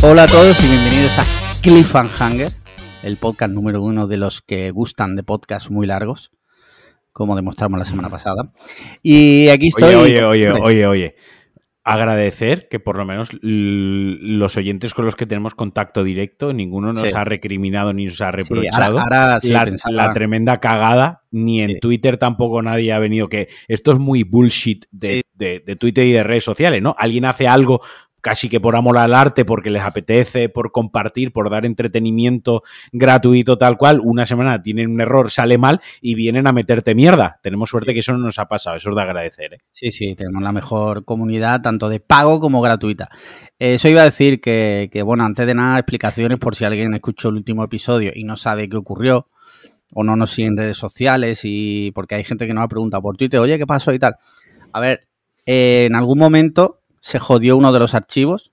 Hola a todos y bienvenidos a Cliffhanger, el podcast número uno de los que gustan de podcasts muy largos, como demostramos la semana pasada. Y aquí estoy. Oye, oye, oye, oye, oye. Agradecer que por lo menos los oyentes con los que tenemos contacto directo, ninguno nos Sí. ha recriminado ni nos ha Sí, reprochado ahora, ahora sí, la, tremenda cagada, ni en. Twitter tampoco nadie ha venido que esto es muy bullshit de- de Twitter y de redes sociales, ¿no? Alguien hace algo casi que por amor al arte, porque les apetece, por compartir, por dar entretenimiento gratuito tal cual, una semana tienen un error, sale mal y vienen a meterte mierda. Tenemos suerte que eso no nos ha pasado, eso es de agradecer, ¿eh? Sí, sí, tenemos la mejor comunidad, tanto de pago como gratuita. Eh, Eso iba a decir que, que, bueno, antes de nada, explicaciones por si alguien escuchó el último episodio y no sabe qué ocurrió, o no nos sigue en redes sociales, y porque hay gente que nos ha preguntado por Twitter, oye, ¿qué pasó y tal? A ver, eh, en algún momento se jodió uno de los archivos,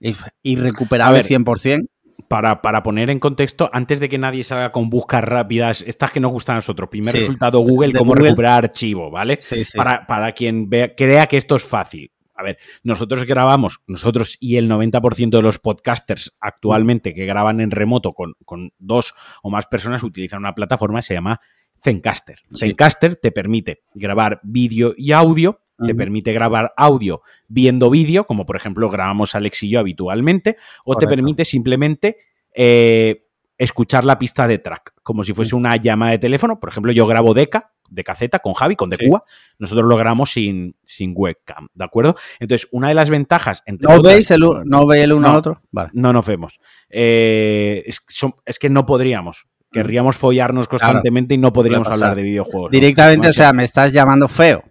irre- irrecuperable ver, 100%. para, para poner en contexto, antes de que nadie salga con buscas rápidas, estas que nos gustan a nosotros, primer Sí. resultado Google, cómo Google. recuperar archivo, ¿vale? Sí, sí. Para, para quien vea, crea que esto es fácil. A ver, nosotros grabamos, nosotros y el 90% de los podcasters actualmente que graban en remoto con, con dos o más personas utilizan una plataforma que se llama Zencaster. Zencaster te permite grabar vídeo y audio, te permite grabar audio viendo vídeo, como por ejemplo grabamos Alex y yo habitualmente, o te permite simplemente eh, escuchar la pista de track, como si fuese una llamada de teléfono. Por ejemplo, yo grabo Deca, de caceta, con Javi, con De Sí. Cuba. Nosotros lo grabamos sin, sin webcam, ¿de acuerdo? Entonces, una de las ventajas, entre ¿No otras- veis el, no veis el uno No. al otro? Vale. no nos vemos. Eh, es, son- es que no podríamos. Querríamos follarnos constantemente y no podríamos hablar de videojuegos. ¿no? Directamente, o sea, me estás llamando feo.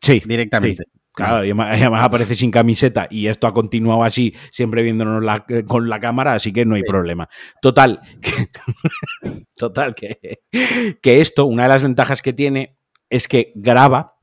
Sí, Directamente. sí. Claro, y además, aparece sin camiseta y esto ha continuado así, siempre viéndonos la- con la cámara, así que no hay Sí. problema. Total, que, total, que, que esto, una de las ventajas que tiene es que graba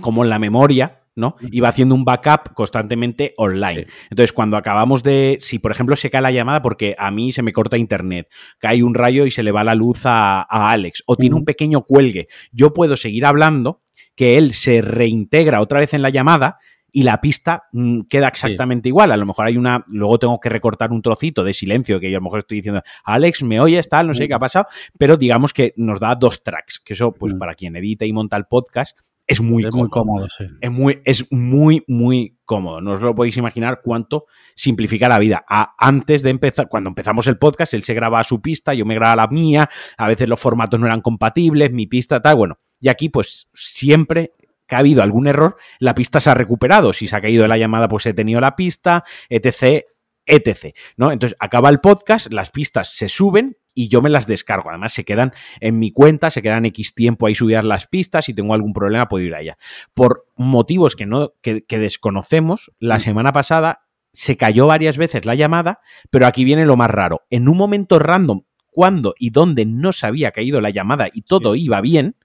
como en la memoria, ¿no? Y va haciendo un backup constantemente online. Sí. Entonces, cuando acabamos de. Si, por ejemplo, se cae la llamada porque a mí se me corta internet, cae un rayo y se le va la luz a, a Alex, o tiene un pequeño cuelgue, yo puedo seguir hablando, que él se reintegra otra vez en la llamada. Y la pista mm, queda exactamente igual. A lo mejor hay una. Luego tengo que recortar un trocito de silencio que yo a lo mejor estoy diciendo, Alex, ¿me oyes? Tal, no sé qué ha pasado. Pero digamos que nos da dos tracks. Que eso, pues Mm. para quien edita y monta el podcast, es muy es cómodo. muy cómodo, sí. Es muy, es muy, muy cómodo. No os lo podéis imaginar cuánto simplifica la vida. A- antes de empezar, cuando empezamos el podcast, él se graba su pista, yo me grababa la mía, a veces los formatos no eran compatibles, mi pista, tal, bueno. Y aquí, pues, siempre que ha habido algún error, la pista se ha recuperado. Si se ha caído la llamada, pues he tenido la pista, etc., etc. ¿no? Entonces, acaba el podcast, las pistas se suben y yo me las descargo. Además, se quedan en mi cuenta, se quedan X tiempo ahí subidas las pistas. Si tengo algún problema, puedo ir allá. Por motivos que, no, que, que desconocemos, la Mm. semana pasada se cayó varias veces la llamada, pero aquí viene lo más raro. En un momento random, cuando y dónde no se había caído la llamada y todo iba bien,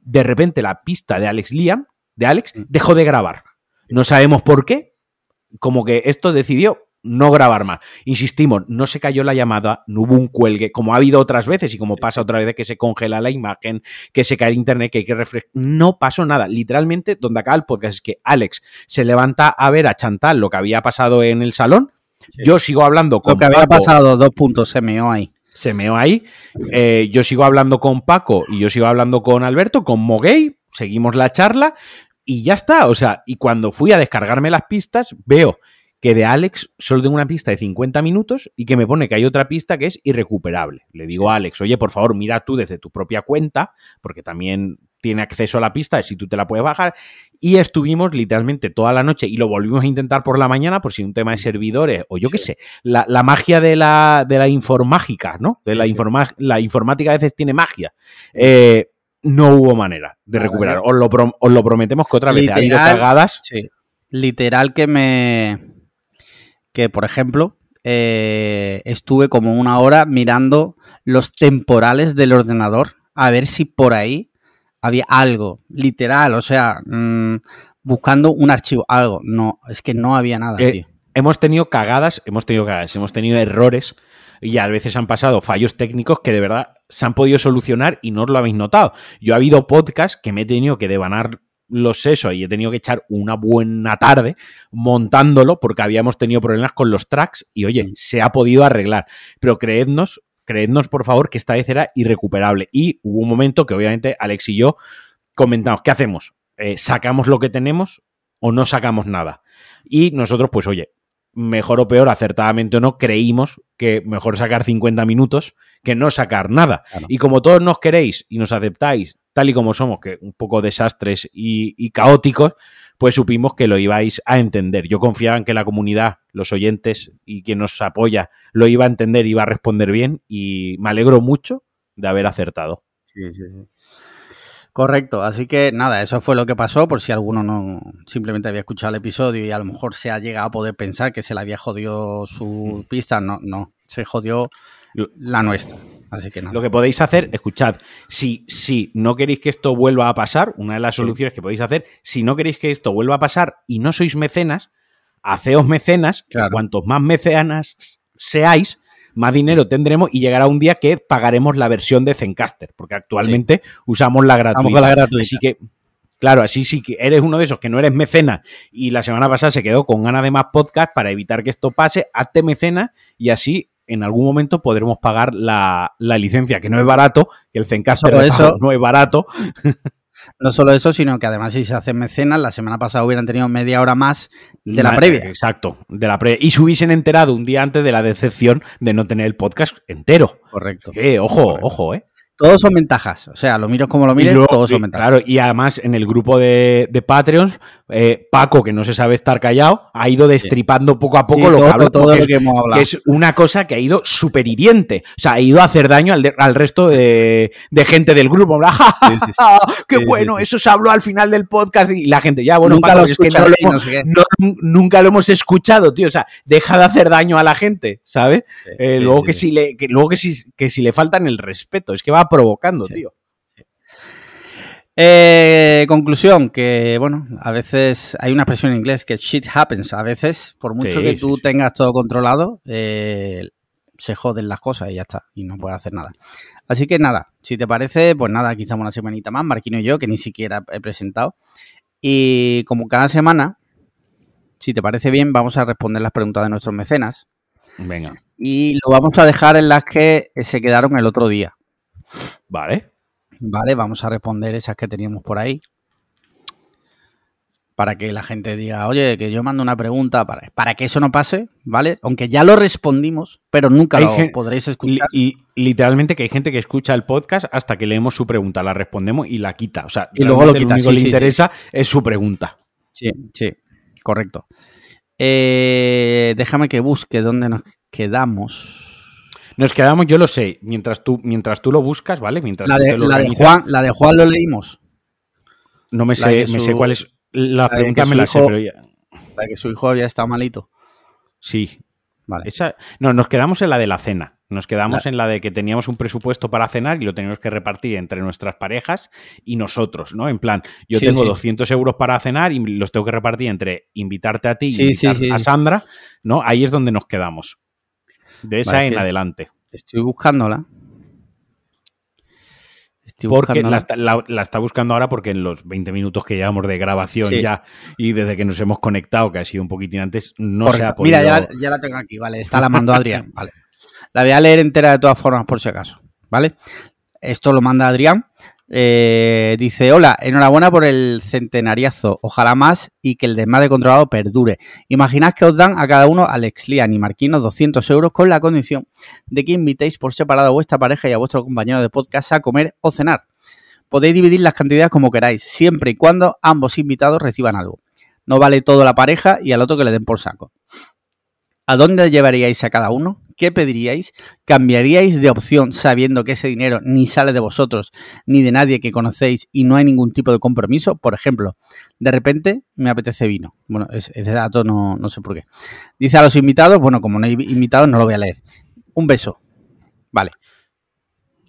de repente la pista de Alex Liam, de Alex, Mm. dejó de grabar. No sabemos por qué. Como que esto decidió no grabar más. Insistimos, no se cayó la llamada, no hubo un cuelgue, como ha habido otras veces y como pasa otra vez que se congela la imagen, que se cae el internet, que hay que refrescar. No pasó nada. Literalmente, donde acaba el podcast es que Alex se levanta a ver a Chantal lo que había pasado en el salón. Sí. Yo sigo hablando con Lo que había Paco, pasado, dos puntos, se meó ahí. Se meó ahí. Eh, yo sigo hablando con Paco y yo sigo hablando con Alberto, con Moguey, seguimos la charla y ya está. O sea, y cuando fui a descargarme las pistas, veo que de Alex solo tengo una pista de 50 minutos y que me pone que hay otra pista que es irrecuperable. Le digo a Alex, oye, por favor, mira tú desde tu propia cuenta, porque también tiene acceso a la pista, si tú te la puedes bajar. Y estuvimos literalmente toda la noche y lo volvimos a intentar por la mañana, por si un tema de servidores o yo qué sé, la, la magia de la, de la informática, ¿no? De la, Sí. informa- la informática a veces tiene magia. Eh, no hubo manera de recuperar. Os lo, prom- os lo prometemos que otra vez ha habido Literal. cagadas. Sí. Literal que me. Que, por ejemplo, eh, estuve como una hora mirando los temporales del ordenador a ver si por ahí había algo. Literal, o sea, mm, buscando un archivo, algo. No, es que no había nada, Eh, tío. hemos tenido cagadas, hemos tenido cagadas, hemos tenido errores y a veces han pasado fallos técnicos que de verdad se han podido solucionar y no os lo habéis notado. Yo ha habido podcasts que me he tenido que devanar los sesos y he tenido que echar una buena tarde montándolo porque habíamos tenido problemas con los tracks y oye, Mm. se ha podido arreglar. Pero creednos, creednos por favor que esta vez era irrecuperable. Y hubo un momento que obviamente Alex y yo comentamos, ¿qué hacemos? Eh, ¿Sacamos lo que tenemos o no sacamos nada? Y nosotros, pues oye, mejor o peor, acertadamente o no, creímos que mejor sacar 50 minutos que no sacar nada. Claro. Y como todos nos queréis y nos aceptáis tal y como somos, que un poco desastres y, y caóticos, pues supimos que lo ibais a entender. Yo confiaba en que la comunidad, los oyentes y quien nos apoya lo iba a entender, iba a responder bien y me alegro mucho de haber acertado. Sí, sí, sí. Correcto, así que nada, eso fue lo que pasó, por si alguno no simplemente había escuchado el episodio y a lo mejor se ha llegado a poder pensar que se le había jodido su pista, no, no, se jodió la nuestra. Así que nada. Lo que podéis hacer, escuchad, si, si no queréis que esto vuelva a pasar, una de las soluciones que podéis hacer, si no queréis que esto vuelva a pasar y no sois mecenas, haceos mecenas, Claro. cuantos más mecenas seáis, más dinero tendremos y llegará un día que pagaremos la versión de Zencaster, porque actualmente usamos la gratuita. La gratuita. Así que, claro, así sí que eres uno de esos que no eres mecena y la semana pasada se quedó con ganas de más podcast para evitar que esto pase, hazte mecena y así en algún momento podremos pagar la, la licencia, que no es barato, que el Zencaster de eso- no es barato. No solo eso, sino que además si se hacen mecenas, la semana pasada hubieran tenido media hora más de la previa. Exacto, de la previa. Y se hubiesen enterado un día antes de la decepción de no tener el podcast entero. Correcto. Que, ojo, Correcto. ojo, eh. Todos son ventajas. O sea, lo mires como lo mires, luego, todos son ventajas. Claro, y además en el grupo de, de Patreons, eh, Paco, que no se sabe estar callado, ha ido destripando poco a poco Sí, lo todo, que habla, todo porque lo es- que hemos hablado. que es una cosa que ha ido súper hiriente. O sea, ha ido a hacer daño al, de- al resto de, de gente del grupo. En plan, ¡Ja, ja, Sí! ¡Qué bueno! Eso se habló al final del podcast y la gente, ya, bueno, Nunca Paco, lo es que no lo hemos- no sé qué. no- nunca lo hemos escuchado, tío. O sea, deja de hacer daño a la gente, ¿sabes? Eh, luego que si le, que, luego que si, que si le faltan el respeto, es que va provocando, Sí. tío. Eh, conclusión, que bueno, a veces hay una expresión en inglés que shit happens. A veces, por mucho Sí, que tú sí. tengas todo controlado, eh, se joden las cosas y ya está. Y no puedes hacer nada. Así que nada, si te parece, pues nada, aquí estamos una semanita más, Marquino y yo, que ni siquiera he presentado. Y como cada semana, si te parece bien, vamos a responder las preguntas de nuestros mecenas. Venga, Y lo vamos a dejar en las que se quedaron el otro día. Vale. Vale, vamos a responder esas que teníamos por ahí. Para que la gente diga, oye, que yo mando una pregunta para, para que eso no pase, ¿vale? Aunque ya lo respondimos, pero nunca Hay lo podréis escuchar. li- literalmente que hay gente que escucha el podcast hasta que leemos su pregunta, la respondemos y la quita. O sea, Y luego lo quita, único sí, que le sí, interesa es su pregunta. Sí, sí, correcto. Eh, déjame que busque dónde nos quedamos. Nos quedamos, yo lo sé, mientras tú, mientras tú lo buscas, ¿vale? Mientras La de, lo la de Juan, la de Juan lo leímos. no me la sé, me sé cuál es. La, de pregunta me la sé, pero ya. La que su hijo había estado malito. Sí. Vale. Esa, no, nos quedamos en la de la cena. Nos quedamos La- en la de que teníamos un presupuesto para cenar y lo teníamos que repartir entre nuestras parejas y nosotros, ¿no? En plan, yo Sí, tengo sí. 200 euros para cenar y los tengo que repartir entre invitarte a ti y Sí, invitar a. Sandra, ¿no? Ahí es donde nos quedamos. De esa Vale, en adelante. Estoy buscándola. Estoy Porque la, está- la- la está buscando ahora porque en los 20 minutos que llevamos de grabación Sí. ya y desde que nos hemos conectado, que ha sido un poquitín antes, no se ha podido... Mira, ya, ya la tengo aquí, vale. Esta la mandó Adrián, vale. La voy a leer entera de todas formas, por si acaso, ¿vale? Esto lo manda Adrián. Eh, dice, hola, enhorabuena por el centenariazo, ojalá más y que el desmadre controlado perdure. Imaginad que os dan a cada uno, Alex Lian y Marquinos, 200 euros con la condición de que invitéis por separado a vuestra pareja y a vuestro compañero de podcast a comer o cenar. Podéis dividir las cantidades como queráis, siempre y cuando ambos invitados reciban algo. No vale todo la pareja y al otro que le den por saco. ¿A dónde llevaríais a cada uno? ¿Qué pediríais? ¿Cambiaríais de opción sabiendo que ese dinero ni sale de vosotros ni de nadie que conocéis y no hay ningún tipo de compromiso? Por ejemplo, de repente me apetece vino. Bueno, es- ese dato no, no sé por qué. Dice a los invitados, bueno, como no hay invitados no lo voy a leer. Un beso. Vale.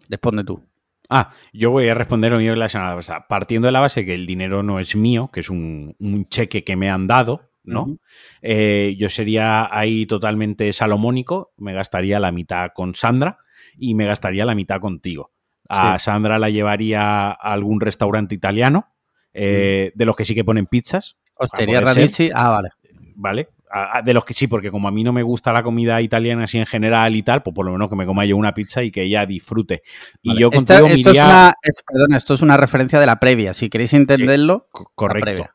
Responde tú. Ah, yo voy a responder lo mío la semana pasada. Partiendo de la base que el dinero no es mío, que es un, un cheque que me han dado, ¿no? Eh, yo sería ahí totalmente salomónico, me gastaría la mitad con Sandra y me gastaría la mitad contigo. A Sí. Sandra la llevaría a algún restaurante italiano eh, de los que sí que ponen pizzas. Ser. Radici. Ah, vale. ¿vale? De los que sí, porque como a mí no me gusta la comida italiana así en general y tal, pues por lo menos que me coma yo una pizza y que ella disfrute. Y Vale. yo Esta- esto, es iría- una, es- perdona, esto es una referencia de la previa. Si queréis entenderlo, Correcto.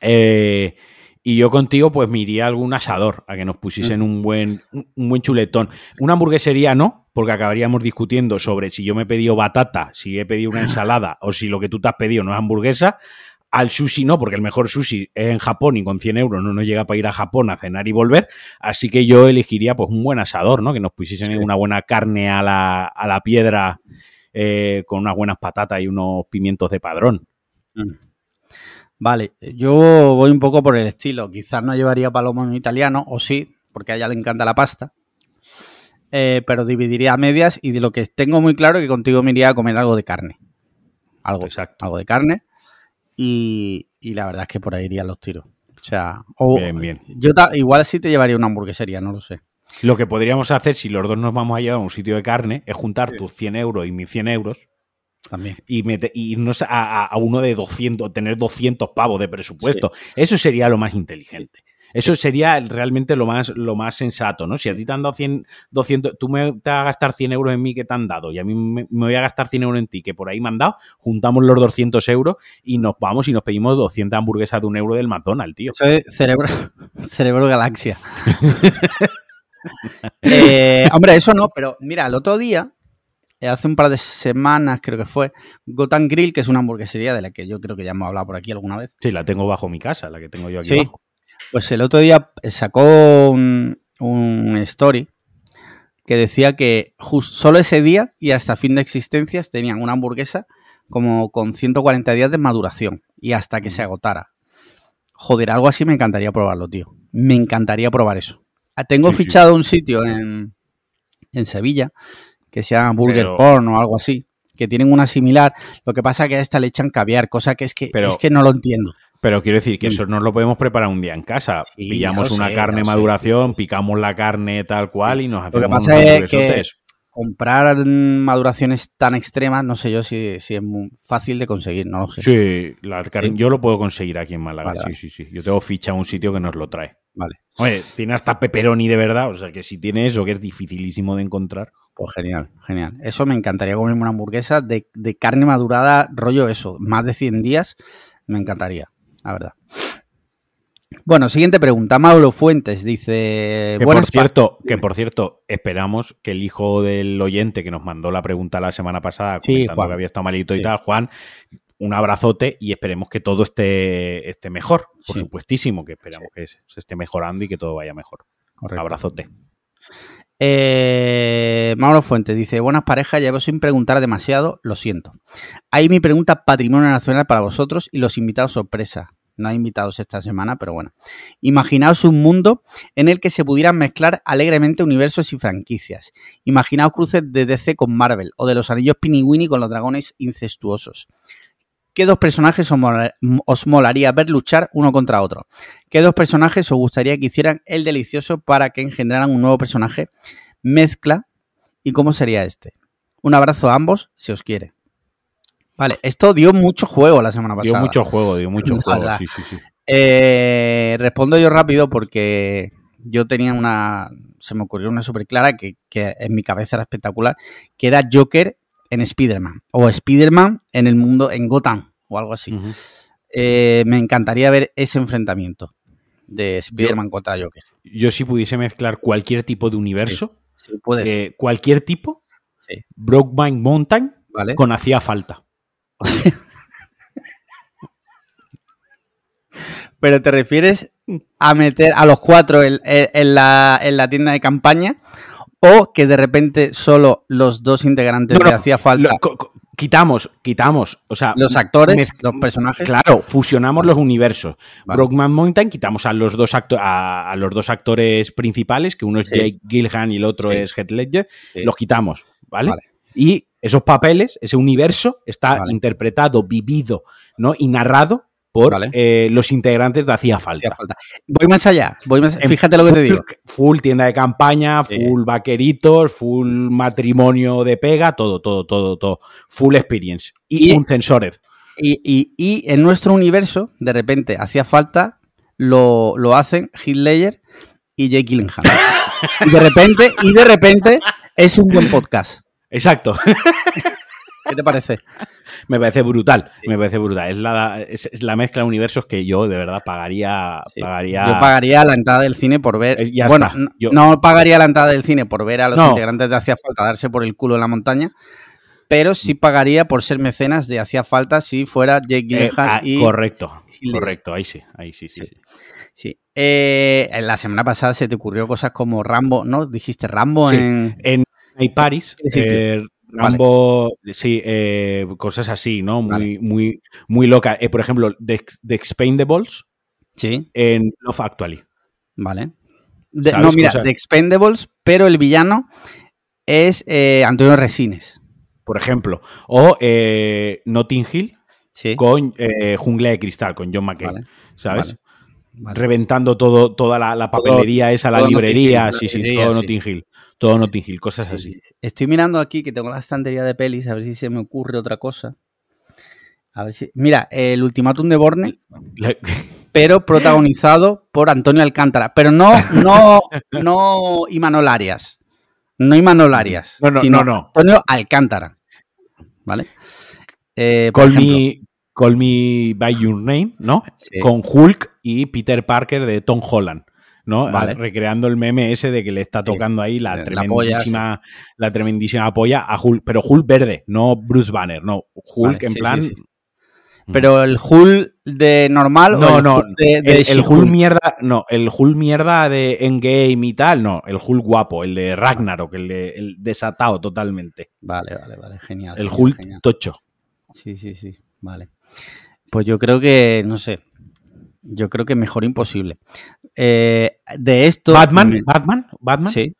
Eh, y yo contigo, pues me iría a algún asador a que nos pusiesen un buen, un, buen chuletón. Una hamburguesería no, porque acabaríamos discutiendo sobre si yo me he pedido batata, si he pedido una ensalada o si lo que tú te has pedido no es hamburguesa. Al sushi no, porque el mejor sushi es en Japón y con 100 euros no nos llega para ir a Japón a cenar y volver. Así que yo elegiría pues un buen asador, ¿no? Que nos pusiesen Sí. una buena carne a la, a la piedra eh, con unas buenas patatas y unos pimientos de padrón. Mm. Vale, yo voy un poco por el estilo. Quizás no llevaría palomo en italiano, o sí, porque a ella le encanta la pasta. Eh, pero dividiría a medias y de lo que tengo muy claro que contigo me iría a comer algo de carne. Algo, Exacto. algo de carne. Y, y la verdad es que por ahí irían los tiros. O sea, o, Bien, bien. yo igual sí te llevaría una hamburguesería, no lo sé. Lo que podríamos hacer si los dos nos vamos a llevar a un sitio de carne es juntar Sí. tus 100 euros y mis 100 euros También. y, mete- y irnos a, uno de 200, tener 200 pavos de presupuesto. Eso sería lo más inteligente. Eso sería realmente lo más, lo más sensato, ¿no? Si a ti te han dado 100, 200, tú me te vas a gastar 100 euros en mí que te han dado y a mí me, me voy a gastar 100 euros en ti que por ahí me han dado, juntamos los 200 euros y nos vamos y nos pedimos 200 hamburguesas de un euro del McDonald's, tío. Eso es cerebro, cerebro galaxia. Eh, hombre, eso no, pero mira, el otro día, hace un par de semanas creo que fue, Gotham Grill, que es una hamburguesería de la que yo creo que ya hemos hablado por aquí alguna vez. Sí, la tengo bajo mi casa, la que tengo yo aquí Sí. abajo. Pues el otro día sacó un, un story que decía que solo ese día y hasta fin de existencias tenían una hamburguesa como con 140 días de maduración y hasta que se agotara. Joder, algo así me encantaría probarlo, tío. Me encantaría probar eso. Ah, Tengo Sí, sí. fichado un sitio en, en Sevilla que se llama Burger Pero- Porn o algo así, que tienen una similar. Lo que pasa es que a esta le echan caviar, cosa que es que, Pero- es que no lo entiendo. Pero quiero decir que Mm. eso nos lo podemos preparar un día en casa. Sí, Pillamos una sé, carne sé. maduración, picamos la carne tal cual y nos Lo que hacemos pasa unos es hamburguesotes. comprar maduraciones tan extremas, no sé yo si, si es muy fácil de conseguir, no lo sé. Sí, la carne- Sí. yo lo puedo conseguir aquí en Málaga. Vale, sí, sí, sí. Yo tengo ficha un sitio que nos lo trae. Vale, Oye, tiene hasta pepperoni de verdad, o sea que si tiene eso que es dificilísimo de encontrar. Pues genial, genial. Eso me encantaría comerme una hamburguesa de, de carne madurada, rollo eso, más de 100 días, me encantaría, la verdad. Bueno, siguiente pregunta. Mauro Fuentes dice... Que por cierto, que por cierto, esperamos que el hijo del oyente que nos mandó la pregunta la semana pasada, Sí, comentando Juan. que había estado malito y tal, Juan, un abrazote y esperemos que todo esté, esté mejor, por Sí. supuestísimo, que esperamos que se se esté mejorando y que todo vaya mejor. Correcto. Abrazote. Eh, Mauro Fuentes dice, buenas parejas, llevo sin preguntar demasiado, lo siento. Ahí mi pregunta patrimonio nacional para vosotros y los invitados sorpresa. No hay invitados esta semana, pero bueno. Imaginaos un mundo en el que se pudieran mezclar alegremente universos y franquicias. Imaginaos cruces de DC con Marvel o de los anillos Piniguini con los dragones incestuosos. ¿Qué dos personajes os mola- os molaría ver luchar uno contra otro? ¿Qué dos personajes os gustaría que hicieran el delicioso para que engendraran un nuevo personaje? Mezcla. ¿Y cómo sería este? Un abrazo a ambos, si os quiere. Vale, esto dio mucho juego la semana pasada. Dio mucho juego, dio mucho La juego. Sí, sí, sí. Eh, respondo yo rápido porque yo tenía una. Se me ocurrió una súper clara que, que en mi cabeza era espectacular, que era Joker en Spider-Man. O Spider-Man en el mundo, en Gotham, o algo así. Eh, me encantaría ver ese enfrentamiento de Spider-Man contra Joker. Yo si pudiese mezclar cualquier tipo de universo, Sí, puedes. eh, cualquier tipo, Sí. Brokeback Mountain ¿Vale? con hacía falta. Pero te refieres a meter a los cuatro en, en- en la, en la tienda de campaña o que de repente solo los dos integrantes No, no, hacía falta, Lo- quitamos, quitamos, o sea, los actores, los personajes. Claro, fusionamos los universos. Vale. Brokeback Mountain quitamos a los dos acto- a, a los dos actores principales, que uno es Sí. Jake Gyllenhaal y el otro Sí. es Heath Ledger, Sí. los quitamos, ¿vale? Vale. Y esos papeles, ese universo está interpretado, vivido, ¿no? Y narrado por Vale. eh, los integrantes de Hacía Falta. Voy más allá. Voy más, En fíjate lo que te digo. Full tienda de campaña, Sí. full vaqueritos, full matrimonio de pega, todo, todo, todo, todo. Full experience. Y, Y- un censored. Y, y- y en nuestro universo, de repente, hacía falta, lo, lo hacen Hitler y Jake Gyllenhaal. y de repente, y de repente, es un buen podcast. Exacto. ¿Qué te parece? Me parece brutal. Me parece brutal. Es la, es, es la mezcla de universos que yo de verdad pagaría. Sí. pagaría Yo pagaría la entrada del cine por ver. Eh, ya bueno, está. Yo- no pagaría la entrada del cine por ver a los No. integrantes de Hacía Falta darse por el culo en la montaña, pero sí pagaría por ser mecenas de Hacía Falta si fuera Jake Eh, Gyllenhaal ah, y. Correcto. Hitler. Correcto. Ahí sí. Ahí sí, sí. Sí. sí. Sí. Eh, la semana pasada se te ocurrió cosas como Rambo, ¿no? Dijiste Rambo Sí. en. En Night Paris, eh, Rambo, sí, eh, cosas así, ¿no? Muy, Vale. muy, muy loca. Eh, por ejemplo, The, The Expendables Sí, en Love Actually. vale. No, mira, Cosas- The Expendables, pero el villano es eh, Antonio Resines. Por ejemplo. O eh, Notting Hill Sí. con Jungla de Cristal, con John McCain. Vale, ¿Sabes? Reventando todo, toda la, la papelería esa, la librería, Hill, sí, sí, todo sí. Notting Hill. Todo Notting Hill, cosas Sí, así. sí, sí. Estoy mirando aquí que tengo la estantería de pelis, a ver si se me ocurre otra cosa. A ver si. Mira, el ultimátum de Borne, La- pero protagonizado por Antonio Alcántara. Pero no, no, no Imanol Arias. No Imanol Arias. No, no, sino no, no. Antonio Alcántara. ¿Vale? Eh, por Call, ejemplo, me, Call Me By Your Name, ¿no? Sí. Con Hulk y Peter Parker de Tom Holland. ¿No? Vale. Recreando el meme ese de que le está Sí. tocando ahí la, La tremendísima, la tremendísima polla a Hulk, pero Hulk verde, no Bruce Banner, no, Hulk Vale, en sí, plan. sí. Pero el Hulk de normal o No, el no, Hulk de, de el? Hulk mierda, no, el Hulk mierda de Endgame y tal, no, el Hulk guapo, el de Ragnarok, el, de, el desatado totalmente. Vale, vale, vale, genial. El genial, Hulk genial. tocho. Sí, sí, sí, vale. Pues yo creo que, no sé, yo creo que mejor imposible. Eh, de esto... Batman, me- Batman, Batman, Sí,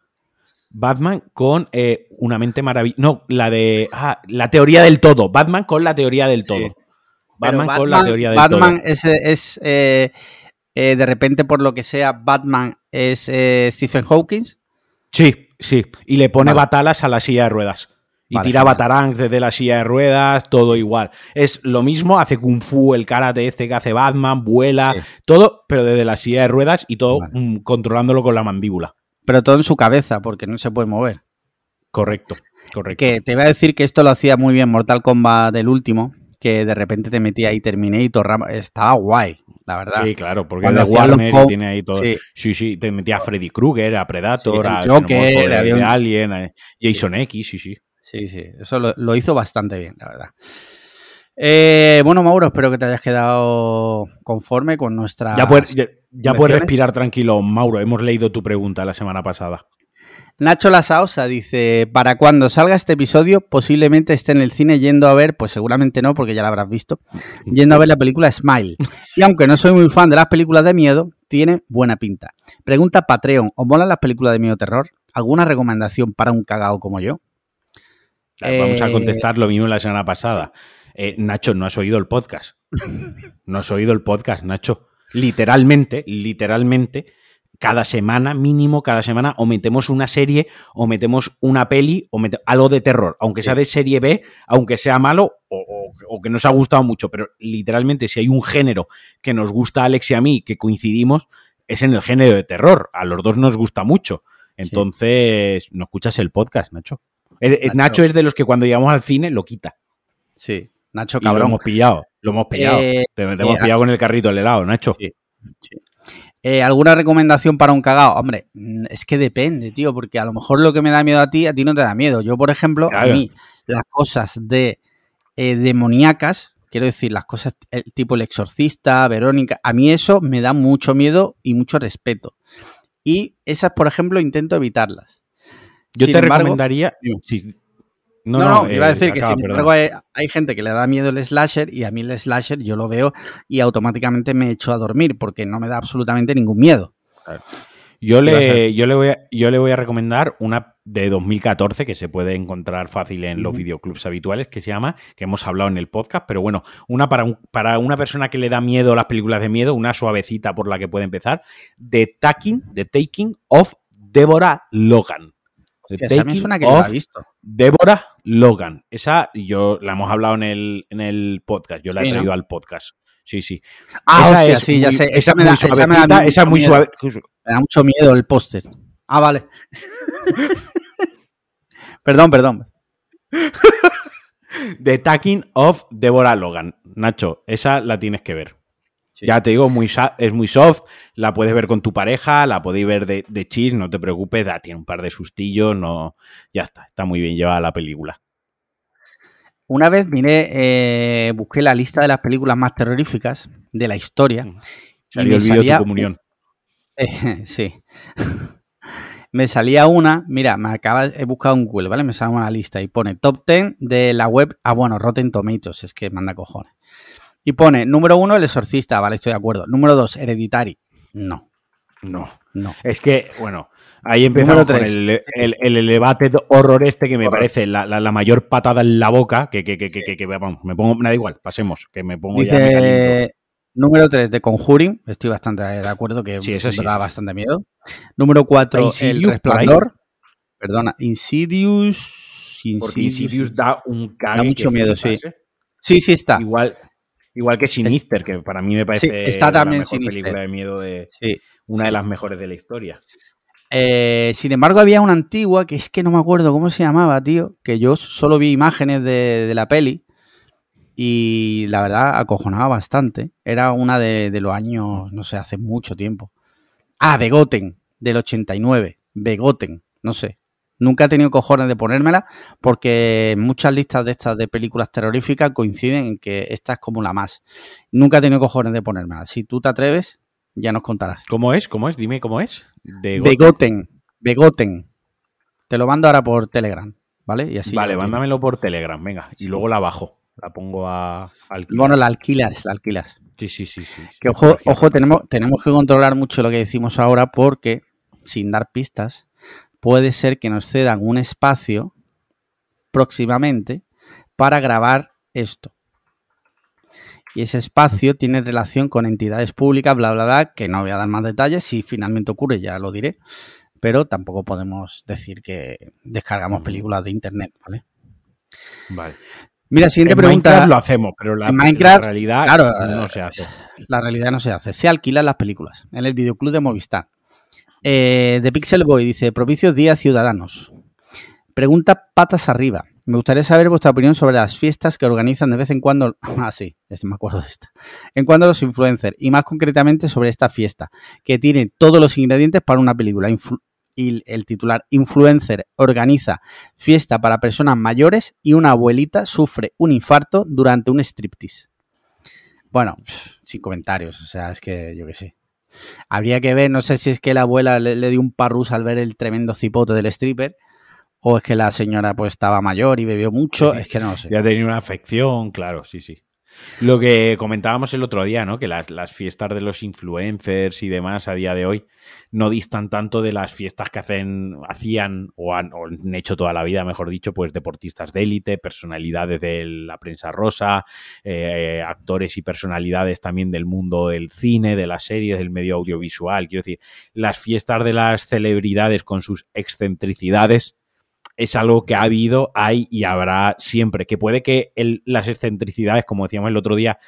Batman con eh, una mente maravillosa. No, la de. Ah, la teoría del todo. Batman con la teoría del todo. Sí. Batman, con la teoría del Batman todo. es, es eh, de repente, por lo que sea, Batman es Stephen Hawking. Sí, sí. Y le pone Vale. batalas a la silla de ruedas. Y Vale, tira genial. batarangs desde la silla de ruedas, todo igual. Es lo mismo, hace kung fu, el karate este que hace Batman, vuela, Sí. todo, pero desde la silla de ruedas y todo Vale. mm, controlándolo con la mandíbula. Pero todo en su cabeza, porque no se puede mover. Correcto, correcto. Que te iba a decir que esto lo hacía muy bien Mortal Kombat del último, que de repente te metía ahí Terminator, Ram- estaba guay, la verdad. Sí, claro, porque Cuando Warner y tiene ahí todo. Sí. Sí, sí, te metía a Freddy Krueger, a Predator, Sí, a Joker, Alien, a Jason X, sí, sí. Sí, sí, eso lo, lo hizo bastante bien, la verdad. Eh, bueno, Mauro, espero que te hayas quedado conforme con nuestra. Ya puedes, ya, ya puedes respirar tranquilo, Mauro. Hemos leído tu pregunta la semana pasada. Nacho Lasaosa dice: Para cuando salga este episodio, posiblemente esté en el cine yendo a ver, pues seguramente no, porque ya la habrás visto, yendo a ver la película Smile. Y aunque no soy muy fan de las películas de miedo, tiene buena pinta. Pregunta Patreon: ¿Os molan las películas de miedo terror? ¿Alguna recomendación para un cagao como yo? Claro, Vamos a Eh, contestar lo mismo la semana pasada. Eh, Nacho, no has oído el podcast. No has oído el podcast, Nacho. Literalmente, literalmente, cada semana, mínimo cada semana, o metemos una serie, o metemos una peli, o algo de terror, aunque sea de serie B, aunque sea malo, o, o- o que nos ha gustado mucho, pero literalmente, si hay un género que nos gusta a Alex y a mí, que coincidimos, es en el género de terror. A los dos nos gusta mucho. Entonces, no escuchas el podcast, Nacho. Nacho. Nacho es de los que cuando llegamos al cine lo quita. Sí, Nacho Y lo Cabrón. hemos pillado. Lo hemos pillado. Eh, te, te hemos eh, pillado con el carrito del helado, Nacho. Sí. Eh, ¿Alguna recomendación para un cagao? Hombre, mm, es que depende, tío, porque a lo mejor lo que me da miedo a ti, a ti no te da miedo. Yo, por ejemplo, Claro. a mí, las cosas de demoníacas, quiero decir, las cosas tipo el exorcista, Verónica, a mí eso me da mucho miedo y mucho respeto. Y esas, por ejemplo, intento evitarlas. Yo Sin te embargo- recomendaría. sí. No, no, iba a eh, decir que acaba, sin perdón. embargo hay, hay gente que le da miedo el slasher y a mí el slasher yo lo veo y automáticamente me echo a dormir porque no me da absolutamente ningún miedo. Yo ¿Qué ibas a le, yo, le voy a, yo le voy a recomendar una de 2014 que se puede encontrar fácil en los Ujú. videoclubs habituales, que se llama, que hemos hablado en el podcast, pero bueno, una para, un- para una persona que le da miedo las películas de miedo, una suavecita por la que puede empezar, The Taking, The Taking of Deborah Logan. The Taking suena que la of he visto. Débora Logan. Esa yo la hemos hablado en el, en el podcast. Yo la he traído al podcast. Sí, sí. Ah, Esa hostia, es sí, ya sé. Esa Esa es me da, esa me da esa mucho muy miedo. suave. Me da mucho miedo el póster. Ah, vale. perdón, perdón. The Taking of Deborah Logan. Nacho, esa la tienes que ver. Sí. Ya te digo, muy es muy soft, la puedes ver con tu pareja, la podéis ver de, de chill, no te preocupes, da, tiene un par de sustillos, no, ya está, está muy bien llevada la película. Una vez miré, eh, busqué la lista de las películas más terroríficas de la historia. Y Salió el vídeo de tu comunión. Eh, sí. me salía una, mira, me acaba, he buscado en Google, ¿vale? Me sale una lista y pone top 10 de la web. Ah, bueno, Rotten Tomatoes, es que manda cojones. Y pone, número uno, El Exorcista, vale, estoy de acuerdo. Número dos, Hereditary. No, No, no. es que, bueno, ahí empezamos con tres. el, el, el elevated horror este que me Horror. parece la, la- la mayor patada en la boca, que, que, que, que, que- que, vamos, me pongo, me da igual, pasemos, que me pongo ya me. Dice, número 3, de Conjuring. Estoy bastante de acuerdo que Sí, eso sí, da sí. bastante miedo. Número 4, ¿Está El Insidious? Resplandor. Perdona, Insidious. Porque Insidious da un cague da mucho miedo, sí. ¿eh? Sí, sí está. Igual, igual que Sinister, que para mí me parece Sí, está la también mejor Sinister. película de miedo de Sí. una Sí. de las mejores de la historia. Eh, sin embargo, había una antigua que es que no me acuerdo cómo se llamaba, tío, que yo solo vi imágenes de, de la peli y la verdad acojonaba bastante. Era una de, de los años, no sé, hace mucho tiempo. Ah, Begoten, del 89. Begoten, no sé. Nunca he tenido cojones de ponérmela porque muchas listas de estas de películas terroríficas coinciden en que esta es como la más. Nunca he tenido cojones de ponérmela. Si tú te atreves, ya nos contarás. ¿Cómo es? ¿Cómo es? Dime cómo es. De. Begoten. Begoten. Te lo mando ahora por Telegram, ¿vale? Y así vale, mándamelo por Telegram, venga. Y Sí. luego la bajo. La pongo a alquilar. Bueno, la alquilas, la alquilas. sí, sí, sí, sí. Que ojo, ojo, tenemos, tenemos que controlar mucho lo que decimos ahora porque, sin dar pistas, puede ser que nos cedan un espacio próximamente para grabar esto. Y ese espacio tiene relación con entidades públicas, bla, bla, bla, que no voy a dar más detalles. Si finalmente ocurre, ya lo diré. Pero tampoco podemos decir que descargamos películas de internet, ¿vale? Vale. Mira, siguiente En pregunta. Minecraft lo hacemos, pero la, En la Minecraft, realidad claro, no se hace. La realidad no se hace. Se alquilan las películas en el videoclub de Movistar. Eh, de Pixel Boy dice: Propicios días ciudadanos. Pregunta patas arriba. Me gustaría saber vuestra opinión sobre las fiestas que organizan de vez en cuando. Ah, sí, este me acuerdo de esta. En cuando los influencers, y más concretamente sobre esta fiesta, que tiene todos los ingredientes para una película. Y el titular: Influencer organiza fiesta para personas mayores y una abuelita sufre un infarto durante un striptease. Bueno, sin comentarios, o sea, es que yo qué sé. Habría que ver, no sé si es que la abuela le, le dio un parrus al ver el tremendo cipote del stripper, o es que la señora pues estaba mayor y bebió mucho, Sí. es que no lo sé. Ya tenía una afección, claro, sí, sí. Lo que comentábamos el otro día, ¿no? Que las, fiestas de los influencers y demás a día de hoy no distan tanto de las fiestas que hacen, hacían o han, o han hecho toda la vida, mejor dicho, pues deportistas de élite, personalidades de la prensa rosa, eh, actores y personalidades también del mundo del cine, de las series, del medio audiovisual. Quiero decir, las fiestas de las celebridades con sus excentricidades es algo que ha habido, hay y habrá siempre. Que puede que el- las excentricidades, como decíamos el otro día,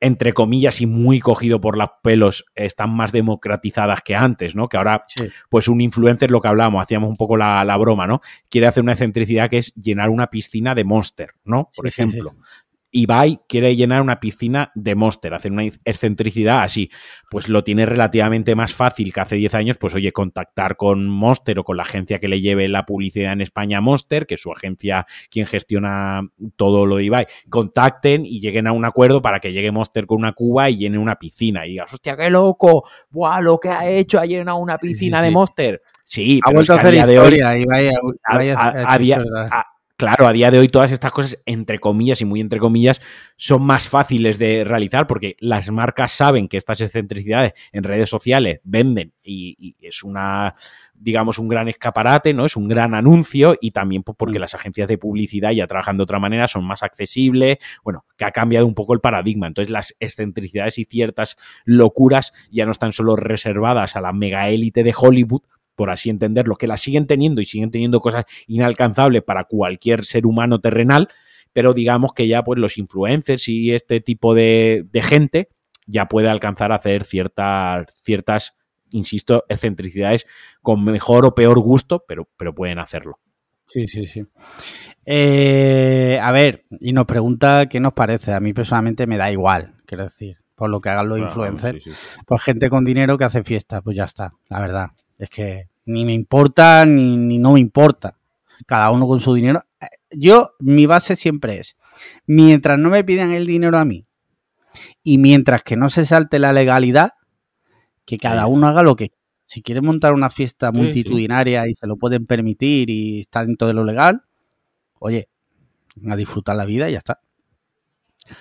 entre comillas y muy cogido por los pelos, están más democratizadas que antes, ¿no? Que ahora, Sí. pues un influencer, lo que hablábamos, hacíamos un poco la, la broma, ¿no? Quiere hacer una excentricidad que es llenar una piscina de Monster, ¿no? Por Sí, sí, ejemplo. Ibai quiere llenar una piscina de Monster, hacer una excentricidad así. Pues lo tiene relativamente más fácil que hace 10 años, pues oye, contactar con Monster o con la agencia que le lleve la publicidad en España Monster, que es su agencia quien gestiona todo lo de Ibai. Contacten y lleguen a un acuerdo para que llegue Monster con una cuba y llene una piscina. Y digas, hostia, qué loco, ¡buah, lo que ha hecho! Ha llenado una piscina sí, de sí. Monster. Sí, Ha pero vuelto es a que a hacer día de hoy historia, Ibai, Ibai a- ha- a- ha claro, a día de hoy todas estas cosas, entre comillas y muy entre comillas, son más fáciles de realizar porque las marcas saben que estas excentricidades en redes sociales venden y, y es una, digamos, un gran escaparate, ¿no? Es un gran anuncio y también pues, porque Mm. las agencias de publicidad ya trabajan de otra manera, son más accesibles, bueno, que ha cambiado un poco el paradigma. Entonces las excentricidades y ciertas locuras ya no están solo reservadas a la mega élite de Hollywood, por así entenderlo, que las siguen teniendo y siguen teniendo cosas inalcanzables para cualquier ser humano terrenal, pero digamos que ya pues los influencers y este tipo de, de gente ya puede alcanzar a hacer ciertas, ciertas, insisto, excentricidades con mejor o peor gusto, pero, pero pueden hacerlo. Sí, sí, sí. Eh, a ver, y nos pregunta qué nos parece. A mí personalmente me da igual, quiero decir, por lo que hagan los influencers. Pues gente con dinero que hace fiestas, pues ya está, la verdad. Es que ni me importa ni, ni no me importa. Cada uno con su dinero. Yo, mi base siempre es, mientras no me pidan el dinero a mí y mientras que no se salte la legalidad, que cada uno haga lo que si quieren montar una fiesta multitudinaria y se lo pueden permitir y está dentro de lo legal, oye, a disfrutar la vida y ya está.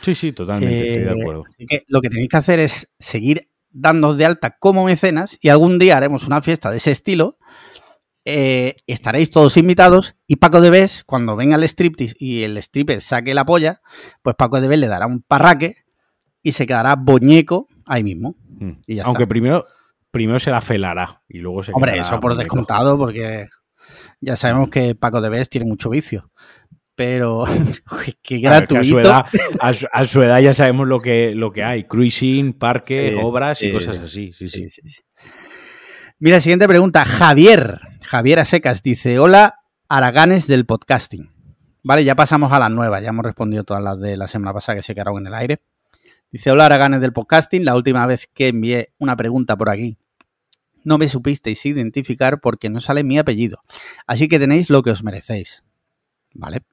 Sí, sí, totalmente, estoy de eh, acuerdo. lo que tenéis que hacer es seguir dándonos de alta como mecenas y algún día haremos una fiesta de ese estilo. Eh, estaréis todos invitados y Paco de Bes, cuando venga el striptease y el stripper saque la polla, pues Paco de Bes le dará un parraque y se quedará boñeco ahí mismo. Mm. Aunque primero primero se la felará y luego se Hombre, eso por descontado, porque ya sabemos que Paco de Bes tiene mucho vicio. Pero qué gratuito. a, su edad, ya sabemos lo que, lo que hay: cruising, parque, obras y cosas así. Sí, sí. Mira, siguiente pregunta. Javier, Javier Asecas dice: Hola, Araganes del podcasting. Vale, ya pasamos a las nuevas. Ya hemos respondido todas las de la semana pasada que se quedaron en el aire. Dice: Hola, Araganes del podcasting. La última vez que envié una pregunta por aquí no me supisteis identificar porque no sale mi apellido. Así que tenéis lo que os merecéis. ¿Vale?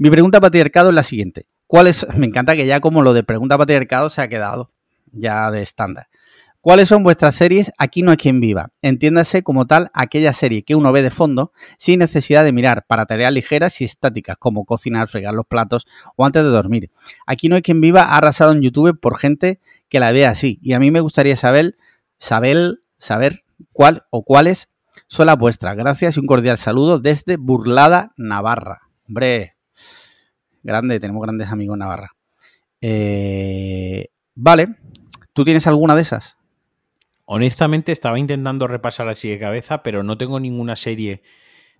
Mi pregunta patriarcado es la siguiente. ¿Cuál es? Me encanta que ya como lo de pregunta patriarcado se ha quedado ya de estándar. ¿Cuáles son vuestras series Aquí no hay quien viva? Entiéndase como tal aquella serie que uno ve de fondo sin necesidad de mirar para tareas ligeras y estáticas como cocinar, fregar los platos o antes de dormir. Aquí no hay quien viva ha arrasado en YouTube por gente que la ve así y a mí me gustaría saber, saber, saber cuál o cuáles son las vuestras. Gracias y un cordial saludo desde Burlada, Navarra. Hombre, grande, tenemos grandes amigos en Navarra. Eh, vale, ¿tú tienes alguna de esas? Honestamente estaba intentando repasar así de cabeza, pero no tengo ninguna serie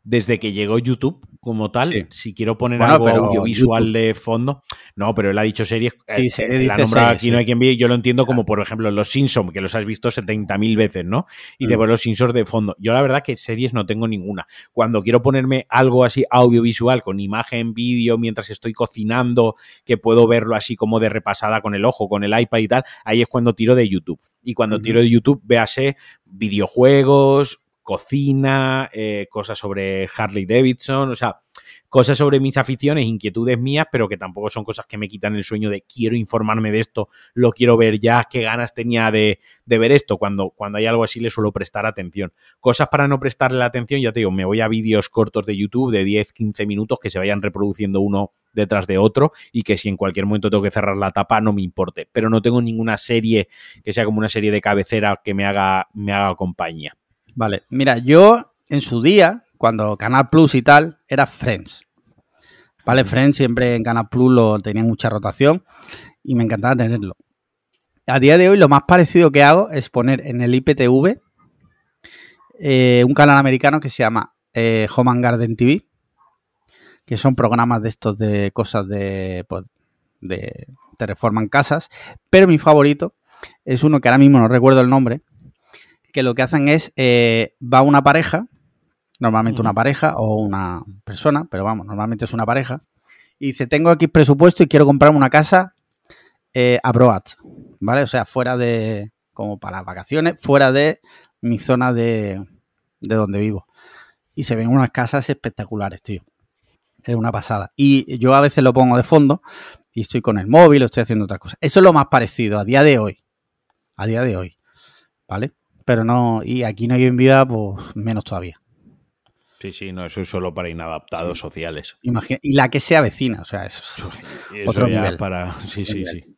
desde que llegó YouTube como tal, si quiero poner algo audiovisual de fondo. No, pero él ha dicho series. Sí, eh, serie la nombra aquí no hay quien vi. Yo lo entiendo como, por ejemplo, Los Simpsons, que los has visto 70.000 veces, ¿no? Y te mm. Los Simpsons de fondo. Yo la verdad que series no tengo ninguna. Cuando quiero ponerme algo así audiovisual, con imagen, vídeo, mientras estoy cocinando, que puedo verlo así como de repasada con el ojo, con el iPad y tal, ahí es cuando tiro de YouTube. Y cuando tiro de YouTube, véase videojuegos, cocina, eh, cosas sobre Harley Davidson, o sea, cosas sobre mis aficiones, inquietudes mías, pero que tampoco son cosas que me quitan el sueño de quiero informarme de esto, lo quiero ver ya, qué ganas tenía de, ver esto. Cuando, cuando hay algo así le suelo prestar atención. Cosas para no prestarle la atención, ya te digo, me voy a vídeos cortos de YouTube de 10, 15 minutos que se vayan reproduciendo uno detrás de otro y que si en cualquier momento tengo que cerrar la tapa no me importe. Pero no tengo ninguna serie que sea como una serie de cabecera que me haga, me haga compañía. Vale, mira, yo en su día, cuando Canal Plus y tal, era Friends. Vale, Friends siempre en Canal Plus lo tenía mucha rotación y me encantaba tenerlo. A día de hoy lo más parecido que hago es poner en el IPTV eh, un canal americano que se llama eh, Home and Garden TV, que son programas de estos de cosas de, pues, de, te reforman casas, pero mi favorito es uno que ahora mismo no recuerdo el nombre, que lo que hacen es, eh, va una pareja, normalmente una pareja o una persona, pero vamos, normalmente es una pareja, y dice, tengo aquí presupuesto y quiero comprarme una casa eh, a Broad, ¿vale? O sea, fuera de, como para vacaciones, fuera de mi zona de, de donde vivo. Y se ven unas casas espectaculares, tío. Es una pasada. Y yo a veces lo pongo de fondo y estoy con el móvil, estoy haciendo otras cosas. Eso es lo más parecido a día de hoy. A día de hoy. ¿Vale? Pero no, y aquí no hay en vida, pues menos todavía. Sí, sí, no, eso es solo para inadaptados sociales. y la que sea vecina, o sea, eso es otro nivel. Para... Sí, sí, sí.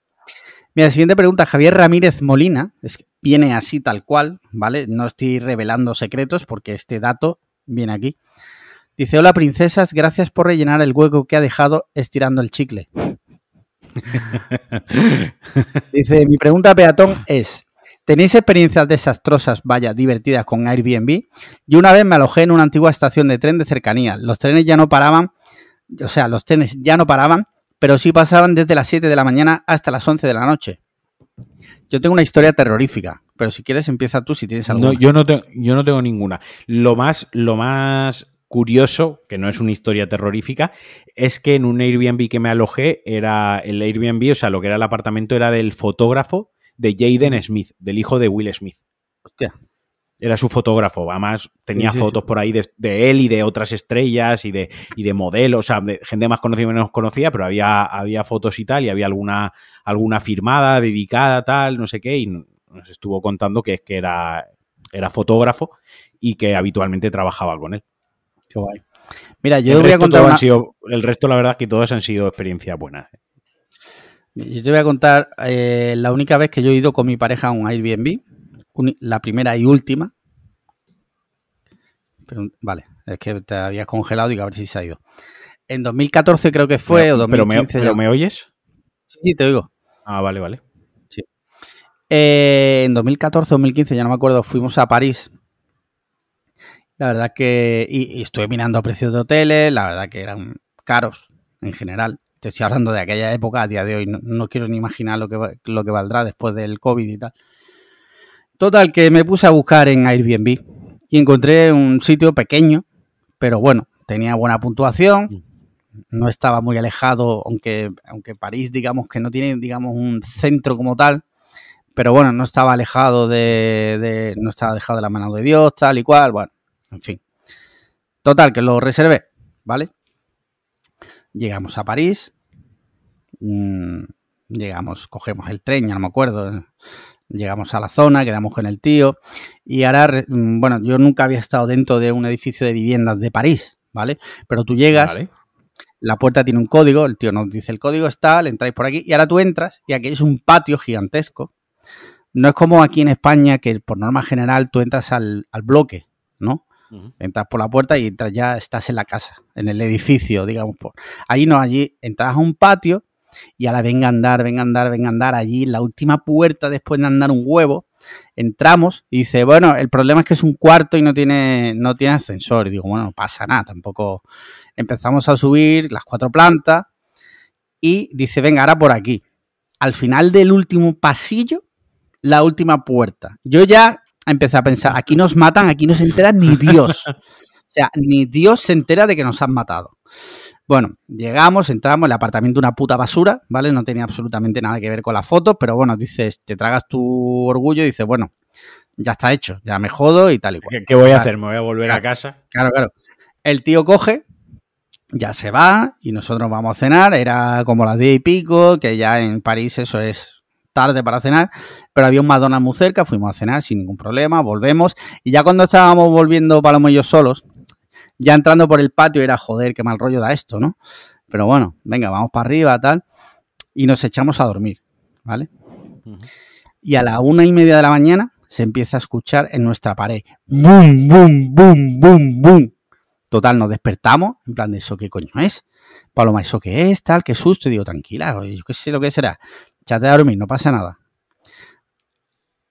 Mira, siguiente pregunta, Javier Ramírez Molina, es que viene así tal cual, ¿vale? No estoy revelando secretos porque este dato viene aquí. Dice, hola princesas, gracias por rellenar el hueco que ha dejado estirando el chicle. Dice, mi pregunta peatón es, ¿Tenéis experiencias desastrosas, vaya, divertidas con Airbnb? Yo una vez me alojé en una antigua estación de tren de cercanía. Los trenes ya no paraban, o sea, los trenes ya no paraban, pero sí pasaban desde las 7 de la mañana hasta las 11 de la noche. Yo tengo una historia terrorífica, pero si quieres empieza tú si tienes alguna. No, yo no, tengo, yo no tengo ninguna. Lo más, lo más curioso, que no es una historia terrorífica, es que en un Airbnb que me alojé era el Airbnb, o sea, lo que era el apartamento era del fotógrafo de Jaden Smith, del hijo de Will Smith. Hostia. Era su fotógrafo, además tenía Sí, sí, fotos por ahí de, de él y de otras estrellas y de, y de modelos, o sea, de gente más conocida y menos conocida, pero había, había fotos y tal, y había alguna, alguna firmada, dedicada, tal, no sé qué, y nos estuvo contando que es que era, era fotógrafo y que habitualmente trabajaba con él. Qué guay. Mira, yo el, voy a contar una- sido, el resto, la verdad, que todas han sido experiencias buenas. Yo te voy a contar eh, la única vez que yo he ido con mi pareja a un Airbnb, la primera y última. Pero, vale, es que te habías congelado y a ver si se ha ido. En 2014 creo que fue, pero, o pero me, 2015 pero me oyes? Sí, sí, te oigo. Ah, vale, vale. Eh, en 2014 o 2015, ya no me acuerdo, fuimos a París. La verdad que. Y, y estuve mirando precios de hoteles, la verdad que eran caros en general. Te estoy hablando de aquella época, a día de hoy. No, no quiero ni imaginar lo que, lo que valdrá después del COVID y tal. Total, que me puse a buscar en Airbnb y encontré un sitio pequeño, pero bueno, tenía buena puntuación. No estaba muy alejado, aunque, aunque París, digamos que no tiene, digamos, un centro como tal pero bueno, no estaba alejado de, de- no estaba alejado de la mano de Dios, tal y cual, bueno, en fin. Total, que lo reservé, ¿vale? Llegamos a París, mm, llegamos, cogemos el tren, ya no me acuerdo, llegamos a la zona, quedamos con el tío, y ahora, mm, bueno, yo nunca había estado dentro de un edificio de viviendas de París, ¿vale? Pero tú llegas, Vale. la puerta tiene un código, el tío nos dice el código está, le entráis por aquí y ahora tú entras y aquí es un patio gigantesco. No es como aquí en España que por norma general tú entras al, al bloque, ¿no? Entras por la puerta y entras ya estás en la casa, en el edificio, digamos. Por. Allí no, allí entras a un patio y ahora venga a andar, venga a andar, venga a andar. Allí la última puerta después de andar un huevo, entramos y dice, bueno, el problema es que es un cuarto y no tiene, no tiene ascensor. Y digo, bueno, no pasa nada, tampoco. Empezamos a subir las cuatro plantas y dice, venga, ahora por aquí. Al final del último pasillo, la última puerta. Yo ya empecé a pensar, aquí nos matan, aquí no se entera ni Dios. O sea, ni Dios se entera de que nos han matado. Bueno, llegamos, entramos, el apartamento una puta basura, ¿vale? No tenía absolutamente nada que ver con la foto, pero bueno, dices, te tragas tu orgullo y dices, bueno, ya está hecho, ya me jodo y tal y cual. ¿Qué, qué voy a hacer? ¿Me voy a volver a casa? Claro, claro. El tío coge, ya se va y nosotros vamos a cenar. Era como las diez y pico, que ya en París eso es tarde para cenar, pero había un McDonald's muy cerca, fuimos a cenar sin ningún problema, volvemos y ya cuando estábamos volviendo Palomo y yo solos, ya entrando por el patio era joder, qué mal rollo da esto, ¿no? Pero bueno, venga, vamos para arriba, tal, y nos echamos a dormir, ¿vale? Y a la una y media de la mañana se empieza a escuchar en nuestra pared. ¡Bum, bum, bum, bum, bum! Total, nos despertamos, en plan de eso, ¿qué coño es? Paloma, ¿eso qué es? Tal, qué susto. Y digo, tranquila, yo qué sé lo que será. Échate a dormir, no pasa nada.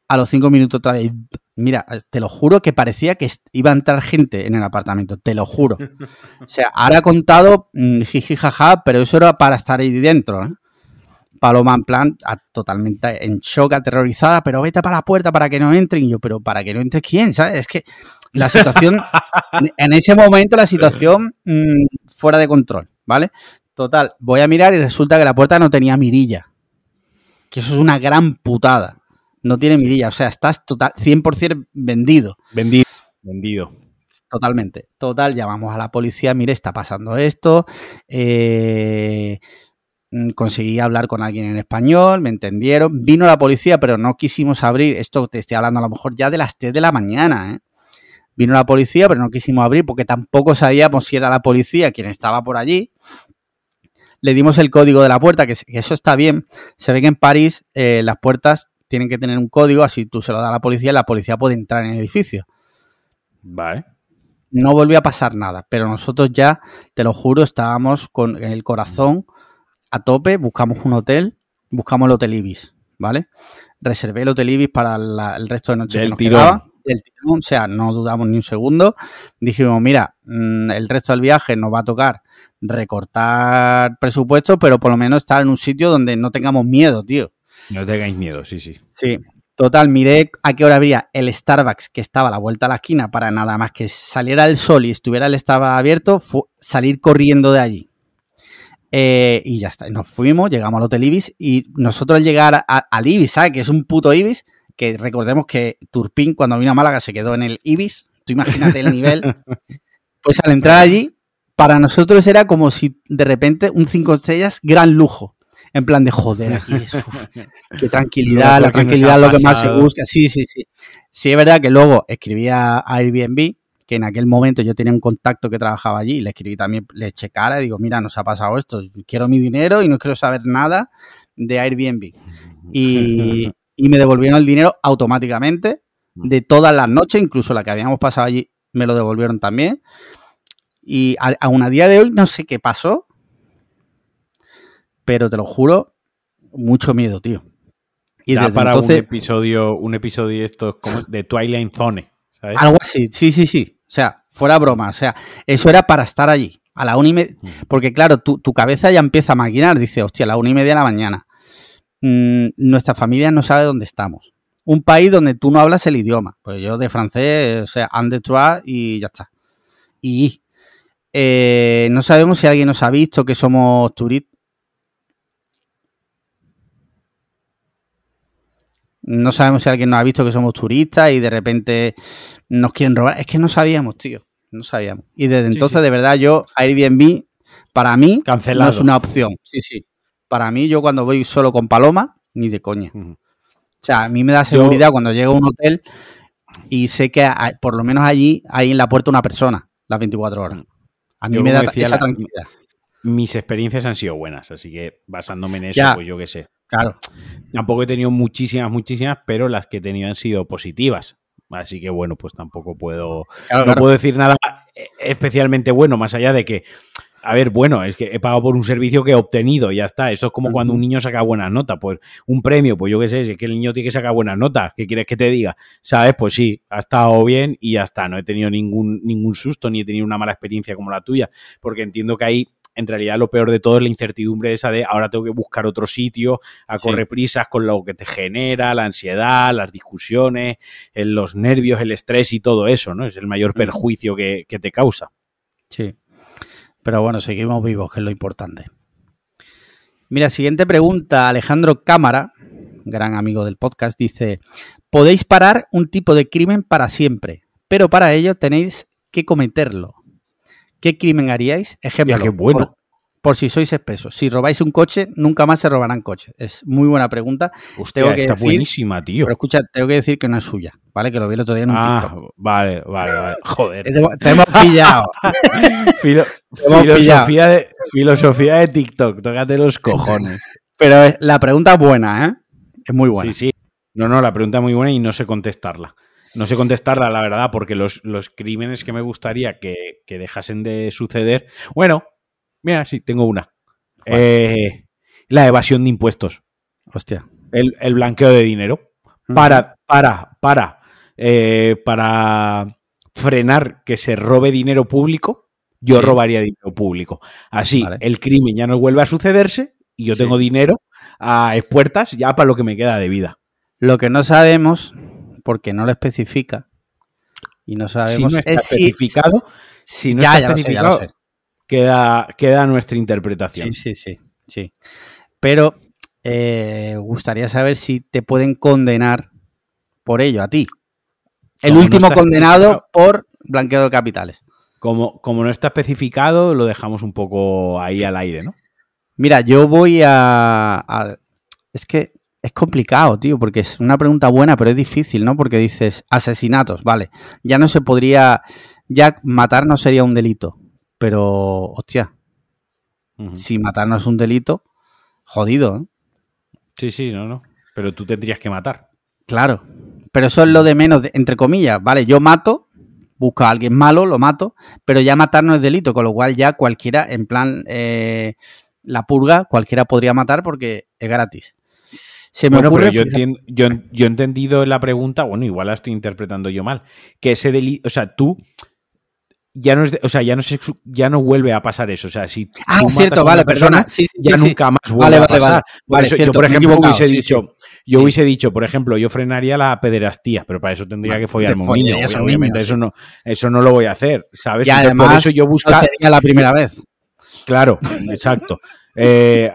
A los cinco minutos otra vez, mira, te lo juro que parecía que iba a entrar gente en el apartamento, te lo juro. O sea, ahora he contado mm, jiji jaja, pero eso era para estar ahí dentro, ¿eh? Paloma en plan a- totalmente en shock, aterrorizada, pero vete para la puerta para que no entren. Y yo, pero para que no entre quién, ¿sabes? Es que la situación, en- en ese momento la situación mm, fuera de control, ¿vale? Total, voy a mirar y resulta que la puerta no tenía mirilla. Que eso es una gran putada. No tiene mirilla, o sea, estás total, 100% vendido. Vendido. Vendido. Totalmente. Total, llamamos a la policía, mire, está pasando esto. eh, mm, conseguí hablar con alguien en español, me entendieron. Vino la policía, pero no quisimos abrir. Esto te estoy hablando a lo mejor ya de las 3 de la mañana, ¿eh? Vino la policía, pero no quisimos abrir porque tampoco sabíamos si era la policía quien estaba por allí. Le dimos el código de la puerta, que, que eso está bien. Se ve que en París eh, las puertas tienen que tener un código, así tú se lo das a la policía y la policía puede entrar en el edificio Vale. no volvió a pasar nada, pero nosotros ya, te lo juro, estábamos con el corazón a tope, buscamos un hotel, buscamos el Hotel Ibis, ¿vale? Reservé el Hotel Ibis para la- el resto de noche Del que nos tirón. quedaba. Del tirón, o sea, no dudamos ni un segundo. Dijimos, mira, mm, el resto del viaje nos va a tocar recortar presupuesto, pero por lo menos estar en un sitio donde no tengamos miedo, tío. No tengáis miedo, sí, sí. Sí. Total, miré a qué hora habría el Starbucks que estaba a la vuelta a la esquina para nada más que saliera el sol y estuviera el Starbucks abierto, fu- salir corriendo de allí. Eh, y ya está, nos fuimos, llegamos al Hotel Ibis y nosotros al llegar a- al Ibis, ¿sabes? Que es un puto Ibis, que recordemos que Turpin cuando vino a Málaga se quedó en el Ibis, tú imagínate el nivel. Pues al entrar allí, para nosotros era como si de repente un cinco estrellas, gran lujo. En plan de joder, aquí es, uf, qué tranquilidad, la tranquilidad es lo que más se busca. Sí, sí, sí. Sí, es verdad que luego escribí a Airbnb, que en aquel momento yo tenía un contacto que trabajaba allí, y le escribí también, le eché cara y digo, mira, nos ha pasado esto, quiero mi dinero y no quiero saber nada de Airbnb. Y, y me devolvieron el dinero automáticamente de todas las noches, incluso la que habíamos pasado allí me lo devolvieron también. Y aún a día de hoy no sé qué pasó, pero te lo juro, mucho miedo, tío. Y da desde para entonces, un episodio, un episodio esto como de Twilight Zone, ¿sabes? algo así, sí, sí, sí. O sea, fuera broma, o sea, eso era para estar allí, a la una y media, porque claro, tu, tu cabeza ya empieza a maquinar, dice, hostia, a la una y media de la mañana. Mm, nuestra familia no sabe dónde estamos. Un país donde tú no hablas el idioma. Pues yo de francés, o sea, trois y ya está. Y eh, no sabemos si alguien nos ha visto que somos turistas. No sabemos si alguien nos ha visto que somos turistas y de repente nos quieren robar. Es que no sabíamos, tío. No sabíamos. Y desde Sí, entonces, sí. de verdad, yo, Airbnb, para mí, Cancelado. no es una opción. Sí, sí. Para mí, yo cuando voy solo con Paloma, ni de coña. O sea, a mí me da seguridad cuando llego a un hotel y sé que hay- por lo menos allí hay en la puerta una persona las 24 horas. A mí Yo, me da decía esa la- tranquilidad. Mis experiencias han sido buenas, así que basándome en eso, Ya. pues yo qué sé. Claro. Tampoco he tenido muchísimas, muchísimas, pero las que he tenido han sido positivas. Así que bueno, pues tampoco puedo, claro, no claro. puedo decir nada eh, especialmente bueno, más allá de que, a ver, bueno, es que he pagado por un servicio que he obtenido, y ya está. Eso es como cuando un niño saca buenas notas, pues un premio, pues yo qué sé, si es que el niño tiene que sacar buenas notas, ¿qué quieres que te diga? ¿Sabes? Pues sí, ha estado bien y ya está. No he tenido ningún, ningún susto ni he tenido una mala experiencia como la tuya, porque entiendo que ahí en realidad lo peor de todo es la incertidumbre esa de ahora tengo que buscar otro sitio, a Sí. correr prisas con lo que te genera, la ansiedad, las discusiones, eh, los nervios, el estrés y todo eso, ¿no? Es el mayor perjuicio que, que te causa. Sí. Pero bueno, seguimos vivos, que es lo importante. Mira, siguiente pregunta. Alejandro Cámara, gran amigo del podcast, dice: Podéis parar un tipo de crimen para siempre, pero para ello tenéis que cometerlo. ¿Qué crimen haríais? Ejemplo. Hostia, qué bueno. Por, por si sois espesos. Si robáis un coche, nunca más se robarán coches. Es muy buena pregunta. Hostia, Tengo que está decir- buenísima, tío. Pero escucha, tengo que decir que no es suya, ¿vale? Que lo vi el otro día en un Ah, TikTok. vale, vale, vale. Joder. Te, hemos pillado. Filo- filosofía, de, filosofía de TikTok, tócate los cojones. Pero la pregunta es buena, ¿eh? Es muy buena. Sí, sí. No, no, la pregunta es muy buena y no sé contestarla. No sé contestarla, la verdad, porque los, los crímenes que me gustaría que, que dejasen de suceder. Bueno, mira, sí, tengo una. Eh, la evasión de impuestos. Hostia. El, el blanqueo de dinero. Para, para, para, eh, para frenar que se robe dinero público, yo Sí. robaría dinero público. Así, Vale. el crimen ya no vuelve a sucederse y yo Sí. tengo dinero a puertas ya para lo que me queda de vida. Lo que no sabemos, porque no lo especifica, y no Si sabemos no está es si- especificado, si no ya, está ya lo sé, ya lo especificado, queda, queda nuestra interpretación. Sí, sí, sí, sí. Pero eh, gustaría saber si te pueden condenar por ello, a ti. El no último condenado por blanqueo de capitales. Como, como no está especificado, lo dejamos un poco ahí al aire, ¿no? Mira, yo voy a, a- Es que es complicado, tío, porque es una pregunta buena, pero es difícil, ¿no? Porque dices asesinatos, vale. Ya no se podría. Ya matar no sería un delito. Pero, hostia, si matar no es un delito, jodido, ¿eh? Sí, sí, no, no. Pero tú tendrías que matar. Claro. Pero eso es lo de menos, de- entre comillas, ¿vale? Yo mato, busco a alguien malo, lo mato, pero ya matar no es delito, con lo cual ya cualquiera, en plan, eh, la purga, cualquiera podría matar porque es gratis. Se me bueno, ocurre. pero yo, he entendido la pregunta, bueno, igual la estoy interpretando yo mal, que ese delito, o sea, tú ya no es, de- o sea, ya no se, ya no vuelve a pasar eso, o sea, si Ah, cierto, vale, persona, perdona. Sí, sí, ya sí, nunca más vuelve Vale, a pasar. vale. Por Vale, eso cierto, yo, por ejemplo, hubiese dicho, yo Sí. hubiese dicho, por ejemplo, yo frenaría la pederastía, pero para eso tendría que follarme un niño. Obviamente eso no, eso no lo voy a hacer, ¿sabes? Y además, por eso yo no buscar, sería la primera vez. Claro, exacto. Eh,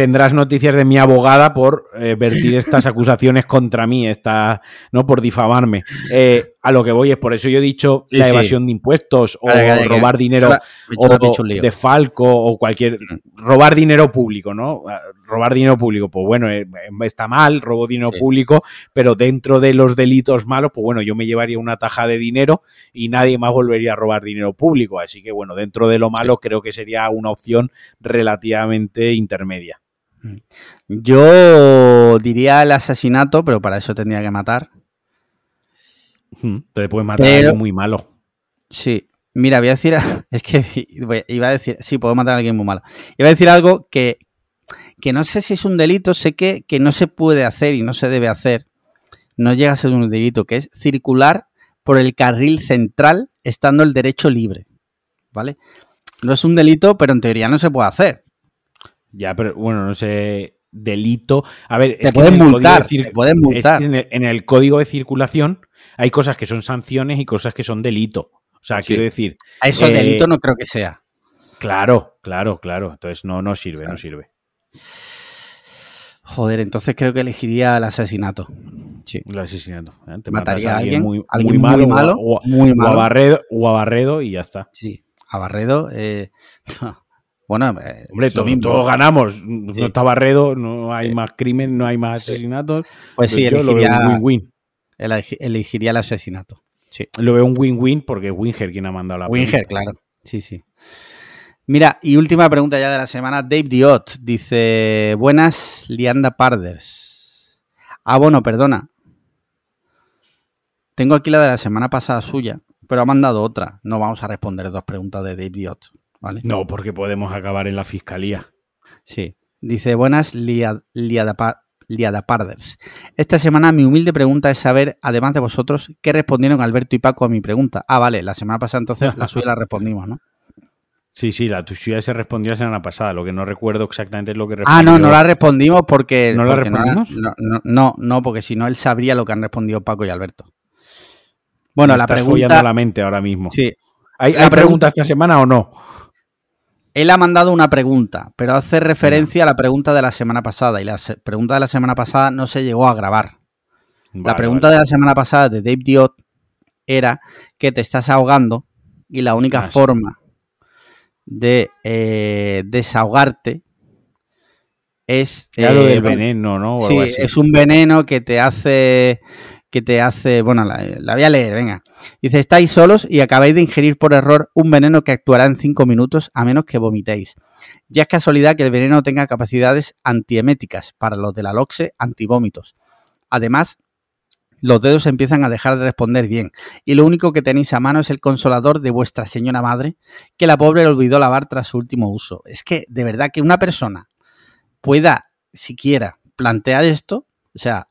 tendrás noticias de mi abogada por eh, vertir estas acusaciones contra mí, esta, ¿no? Por difamarme. Eh, a lo que voy es por eso yo he dicho Sí, la sí. evasión de impuestos o que- robar dinero o de Falco o cualquier robar dinero público, ¿no? Ah, Robar dinero público, pues bueno, eh, está mal, robo dinero Sí. público, pero dentro de los delitos malos, pues bueno, yo me llevaría una taja de dinero y nadie más volvería a robar dinero público, así que bueno, dentro de lo malo creo que sería una opción relativamente intermedia. Yo diría el asesinato, pero para eso tendría que matar. Te puedes matar a alguien muy malo. Sí. Mira, voy a decir. Es que iba a decir. Sí, puedo matar a alguien muy malo. Iba a decir algo que, que no sé si es un delito, sé que, que no se puede hacer y no se debe hacer. No llega a ser un delito, que es circular por el carril central estando el derecho libre. ¿Vale? No es un delito, pero en teoría no se puede hacer. Ya, pero bueno, no sé, delito. A ver, Te es que pueden en el multar, código de cir- te pueden multar. que en, el, en el código de circulación hay cosas que son sanciones y cosas que son delito. O sea, Sí. quiero decir, A eso Eh, delito no creo que sea. claro, claro, claro. Entonces no, no sirve, no sirve. Joder, entonces creo que elegiría el asesinato. Sí. El asesinato. ¿eh? Te Mataría a alguien, muy, alguien muy muy malo, o, o a. Barredo, o a Barredo y ya está. Sí, a Barredo. eh, bueno, eh, Hombre, es lo to- mismo. todos ganamos. Sí. No está Barredo, no hay Sí. más crimen, no hay más asesinatos. Pues sí, yo lo veo un win-win. elegi- elegiría el asesinato. Sí. Lo veo un win-win porque es Winger quien ha mandado la Winger, pregunta. claro. Sí, sí. Mira, y última pregunta ya de la semana. Dave Diot dice: Buenas, Lianda Parders. Ah, bueno, perdona. Tengo aquí la de la semana pasada suya, pero ha mandado otra. No vamos a responder dos preguntas de Dave Diot, ¿vale? No, porque podemos acabar en la fiscalía. Sí. Dice, buenas liad- liadapa- liadaparders. Esta semana mi humilde pregunta es saber, además de vosotros, qué respondieron Alberto y Paco a mi pregunta. Ah, vale, la semana pasada entonces la suya la respondimos, ¿no? Sí, sí, la tuya se respondió la semana pasada. Lo que no recuerdo exactamente es lo que Ah, respondió. no, no la respondimos porque... ¿No la respondimos? No, no, no, no, porque si no él sabría lo que han respondido Paco y Alberto. Bueno, Me la estás pregunta... la mente ahora mismo. Sí, ¿Hay, hay pregunta- pregunta esta semana o no? Él ha mandado una pregunta, pero hace referencia a la pregunta de la semana pasada y la pregunta de la semana pasada no se llegó a grabar. La pregunta vale. de la semana pasada de Dave Diot era que te estás ahogando y la única Ah, sí. forma de eh, desahogarte es... Lo eh, del veneno, ¿no? O Sí, es un veneno que te hace que te hace, bueno, la, la voy a leer, venga. Dice, estáis solos y acabáis de ingerir por error un veneno que actuará en 5 minutos a menos que vomitéis. Ya es casualidad que el veneno tenga capacidades antieméticas para los de la LOXE antivómitos. Además, los dedos empiezan a dejar de responder bien y lo único que tenéis a mano es el consolador de vuestra señora madre que la pobre olvidó lavar tras su último uso. Es que de verdad que una persona pueda siquiera plantear esto, o sea,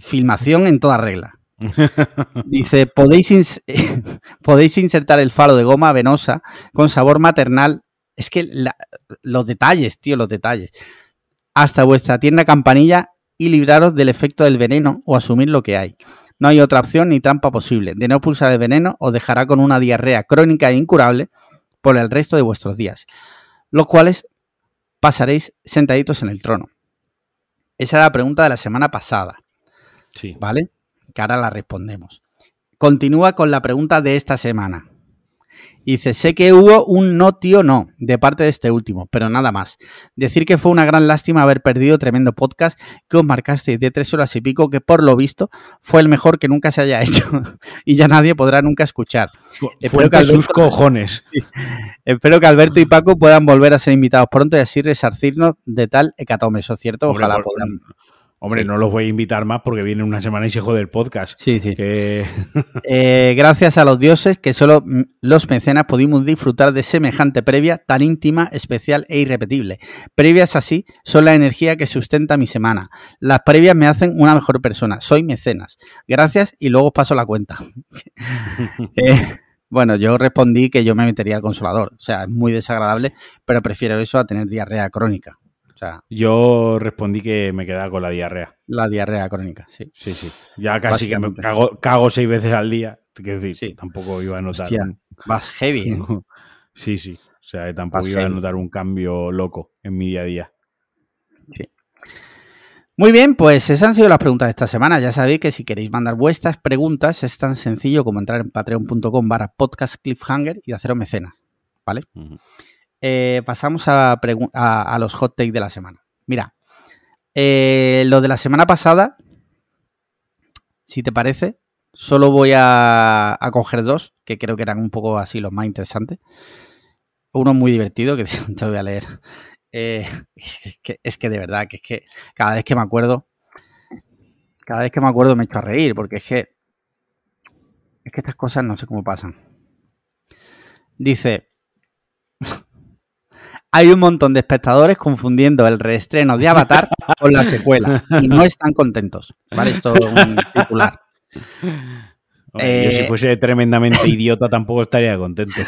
filmación en toda regla. Dice, podéis, ins- podéis insertar el falo de goma venosa con sabor maternal. Es que la- los detalles, tío, los detalles. Hasta vuestra tienda campanilla y libraros del efecto del veneno o asumir lo que hay. No hay otra opción ni trampa posible. De no pulsar el veneno os dejará con una diarrea crónica e incurable por el resto de vuestros días, los cuales pasaréis sentaditos en el trono. Esa era la pregunta de la semana pasada. Sí. ¿vale? Que ahora la respondemos. Continúa con la pregunta de esta semana. Dice, sé que hubo un no tío no de parte de este último, pero nada más. Decir que fue una gran lástima haber perdido tremendo podcast que os marcasteis de tres horas y pico, que por lo visto fue el mejor que nunca se haya hecho y ya nadie podrá nunca escuchar. Espero que Alberto- sus cojones. Espero que Alberto y Paco puedan volver a ser invitados pronto y así resarcirnos de tal hecatombe. Eso es cierto, ojalá podamos. Hombre, Sí. no los voy a invitar más porque viene una semana y se jode el podcast. Sí, sí. Que... Eh, gracias a los dioses que solo los mecenas pudimos disfrutar de semejante previa tan íntima, especial e irrepetible. Previas así son la energía que sustenta mi semana. Las previas me hacen una mejor persona. Soy mecenas. Gracias y luego os paso la cuenta. Eh, bueno, yo respondí que yo me metería al consolador. O sea, es muy desagradable, pero prefiero eso a tener diarrea crónica. O sea, Yo respondí que me quedaba con la diarrea. la diarrea crónica, sí. Sí, sí. Ya casi que me cago, cago seis veces al día. Quiero decir, Sí. tampoco iba a notar. Hostia, Vas heavy, ¿eh? Sí, sí. O sea, tampoco Vas iba a notar un cambio loco en mi día a día. Muy bien, pues esas han sido las preguntas de esta semana. Ya sabéis que si queréis mandar vuestras preguntas es tan sencillo como entrar en patreon.com barra podcast cliffhanger y haceros mecenas. ¿Vale? Eh, pasamos a, a- a los hot takes de la semana. Mira, eh, lo de la semana pasada, si te parece, solo voy a, a coger dos, que creo que eran un poco así los más interesantes. Uno muy divertido, que te lo voy a leer. Eh, es, que, es que de verdad, que es que cada vez que me acuerdo, cada vez que me acuerdo me echo a reír, porque es que, es que estas cosas no sé cómo pasan. Dice, hay un montón de espectadores confundiendo el reestreno de Avatar con la secuela y no están contentos. ¿Vale? Esto es un titular. Hombre, yo Eh, si fuese tremendamente idiota tampoco estaría contento.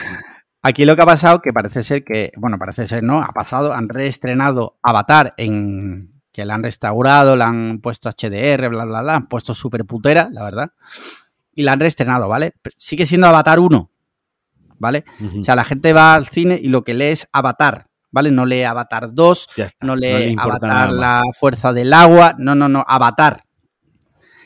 Aquí lo que ha pasado, que parece ser que, bueno, parece ser, ¿no? Ha pasado, han reestrenado Avatar en que la han restaurado, la han puesto HDR, bla, bla, bla, han puesto super putera, la verdad. Y la han reestrenado, ¿vale? Sigue siendo Avatar 1, ¿vale? O sea, la gente va al cine y lo que lee es Avatar, ¿vale? No lee Avatar 2, Ya está, no lee Avatar la fuerza del agua, no, no, no, Avatar.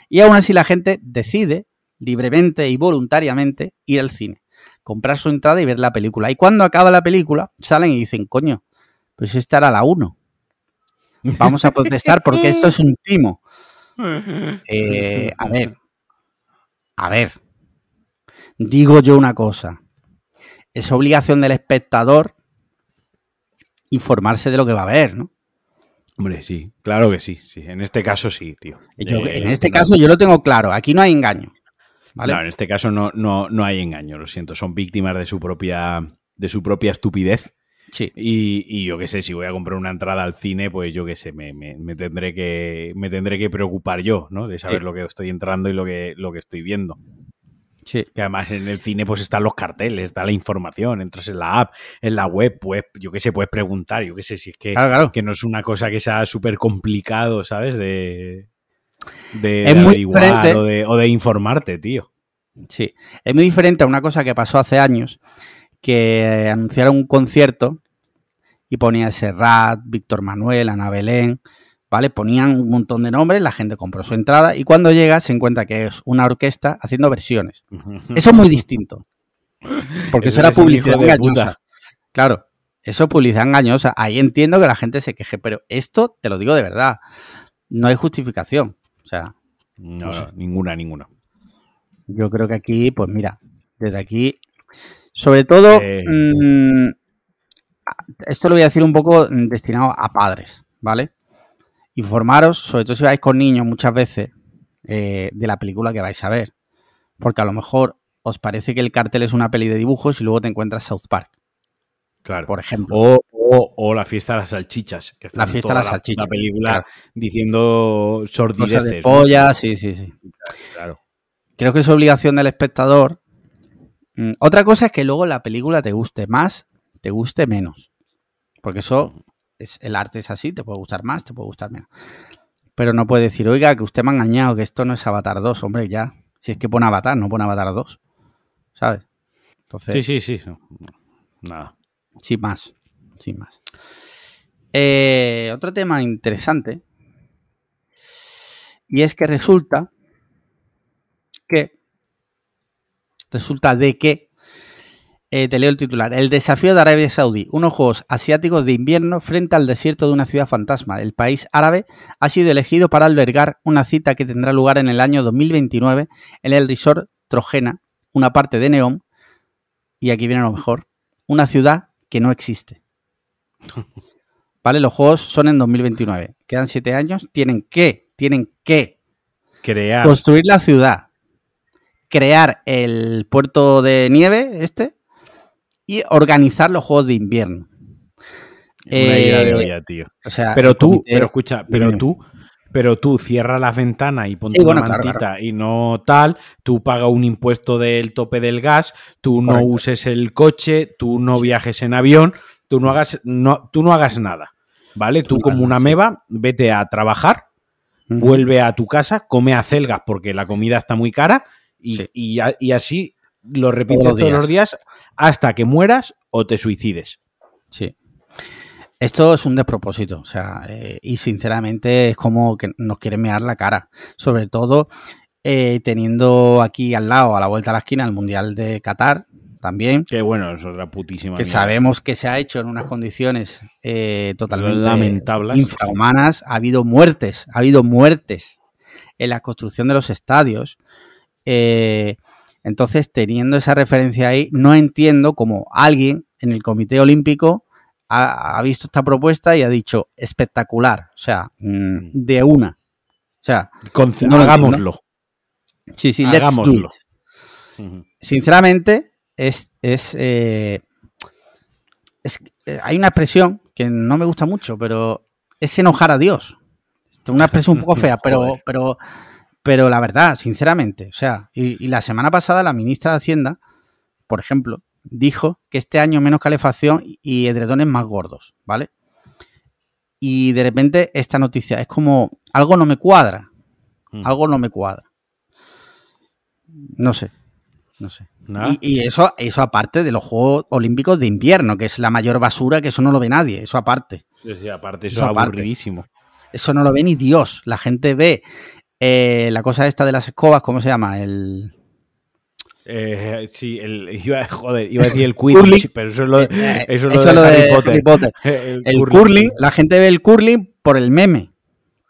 Y aún así la gente decide libremente y voluntariamente ir al cine, comprar su entrada y ver la película. Y cuando acaba la película, salen y dicen, coño, pues esta era la 1. Vamos a protestar porque esto es un timo. Eh, a ver, a ver, digo yo una cosa. Es obligación del espectador informarse de lo que va a ver, ¿no? Hombre, sí, claro que sí, sí. En este caso sí, tío. Yo, Eh, en este no- caso yo lo tengo claro, aquí no hay engaño. ¿vale? No, en este caso no, no, no hay engaño, lo siento. Son víctimas de su propia, de su propia estupidez. Sí, Y, y yo qué sé, si voy a comprar una entrada al cine, pues yo qué sé, me, me- me tendré que me tendré que preocupar yo, ¿no? De saber Sí. lo que estoy entrando y lo que, lo que estoy viendo. Sí. Que además en el cine pues están los carteles, está la información, entras en la app, en la web, pues yo qué sé, puedes preguntar, yo qué sé, si es que, Claro, claro. que no es una cosa que sea súper complicado, ¿sabes? De, de, Es de muy averiguar diferente. o de, o de informarte, tío. Sí, es muy diferente a una cosa que pasó hace años, que anunciaron un concierto y ponía Serrat, Víctor Manuel, Ana Belén, ¿vale? Ponían un montón de nombres, la gente compró su entrada y cuando llega se encuentra que es una orquesta haciendo versiones. Eso es muy distinto. Porque eso Eso era publicidad engañosa. Claro, eso es publicidad engañosa. Ahí entiendo que la gente se queje, pero esto te lo digo de verdad. No hay justificación. O sea, No, No sé. no, ninguna, ninguna. Yo creo que aquí, pues mira, desde aquí, sobre todo, Eh. mm, esto lo voy a decir un poco destinado a padres, ¿vale? Informaros, sobre todo si vais con niños muchas veces, eh, de la película que vais a ver. Porque a lo mejor os parece que el cartel es una peli de dibujos y luego te encuentras South Park, Claro. por ejemplo. O, o- o la fiesta de las salchichas, que La fiesta de las salchichas, La película claro. diciendo Cosas sordideces. de ¿no? polla, sí, sí, sí. Claro. Creo que es obligación del espectador. Mm, Otra cosa es que luego la película te guste más, te guste menos. Porque eso, es, el arte es así, te puede gustar más, te puede gustar menos. Pero no puede decir, oiga, que usted me ha engañado, que esto no es Avatar 2, hombre, ya. Si es que pone Avatar, no pone Avatar 2. ¿Sabes? Entonces, Sí, sí, sí. Nada. sin más. Sin más. Eh, otro tema interesante. Y es que resulta que. Resulta de que. Eh, te leo el titular. El desafío de Arabia Saudí. Unos juegos asiáticos de invierno frente al desierto de una ciudad fantasma. El país árabe ha sido elegido para albergar una cita que tendrá lugar en el año 2029 en el resort Trojena, una parte de Neón. Y aquí viene lo mejor. Una ciudad que no existe. ¿Vale? Los juegos son en 2029. Quedan siete años. Tienen que, tienen que Crear. construir la ciudad, crear el puerto de nieve, este, y organizar los juegos de invierno. Una ira de Eh, olla, tío. O sea, Pero tú, comité- pero escucha, pero tú, pero tú cierra las ventanas y ponte Sí, bueno, una claro, mantita y no tal, tú pagas un impuesto del tope del gas, tú no uses el coche, tú no viajes en avión, tú no hagas, no, tú no hagas nada. ¿Vale? Tú como una sí. meba, vete a trabajar, vuelve a tu casa, come acelgas porque la comida está muy cara y, Sí. y y así lo repites Todos todos, los días hasta que mueras o te suicides. Sí. Esto es un despropósito, o sea, eh, y sinceramente es como que nos quieren mear la cara. Sobre todo eh, teniendo aquí al lado, a la vuelta de la esquina, el Mundial de Qatar también, Que bueno, es otra putísima. que mierda. sabemos que se ha hecho en unas condiciones eh, totalmente Lamentables. infrahumanas. Ha habido muertes, ha habido muertes en la construcción de los estadios. Eh, entonces, teniendo esa referencia ahí, no entiendo cómo alguien en el Comité Olímpico ha, ha visto esta propuesta y ha dicho espectacular, o sea, mm, de una. O sea, Con- No lo hagámoslo. sí, sí, let's do Hagámoslo. it. Ujú. sinceramente, es. es, eh, es- eh, hay una expresión que no me gusta mucho, pero es enojar a Dios. Es una expresión un poco fea, pero, pero, pero la verdad, sinceramente. O sea, y, y la semana pasada la ministra de Hacienda, por ejemplo, dijo que este año menos calefacción y edredones más gordos, ¿vale? Y de repente esta noticia es como algo no me cuadra, Mm. algo no me cuadra. No sé, no sé. Y, y eso, eso aparte de los Juegos Olímpicos de invierno, que es la mayor basura, que eso no lo ve nadie, eso aparte. Sí, aparte, eso, Eso es aparte. aburridísimo. Eso no lo ve ni Dios. La gente ve eh, la cosa esta de las escobas, ¿cómo se llama? El... Eh, sí, el, iba, joder, iba a decir el Curling. Pero eso es lo, eh, eso es eso lo de, Harry, Potter. Harry Potter. El, El curling, la gente ve el curling por el meme.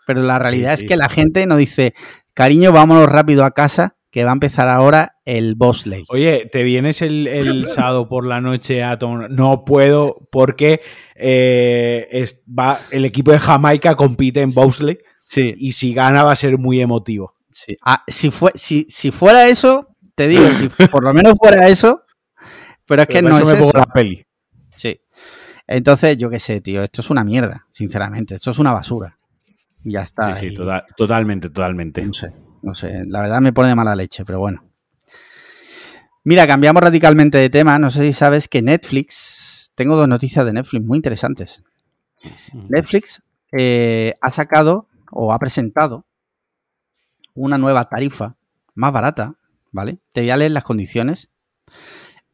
Pero la realidad Sí, es sí. que la gente nos dice, cariño, vámonos rápido a casa, que va a empezar ahora el bobsleigh. Oye, ¿te vienes el, el sábado por la noche a tomar? No puedo porque eh, es- va, el equipo de Jamaica compite en bobsleigh Sí, y si gana va a ser muy emotivo. sí. Ah, si, fue, si, si fuera eso, te digo, si por lo menos fuera eso, pero es que no para es eso me pongo eso. la peli. Sí. Entonces, yo qué sé, tío, esto es una mierda, sinceramente, esto es una basura. Y ya está. Sí, sí, total- totalmente, totalmente. No sé, no sé, la verdad me pone de mala leche, pero bueno. Mira, cambiamos radicalmente de tema. No sé si sabes que Netflix, tengo dos noticias de Netflix muy interesantes. Netflix eh, ha sacado o ha presentado una nueva tarifa más barata, ¿vale? Te voy a leer las condiciones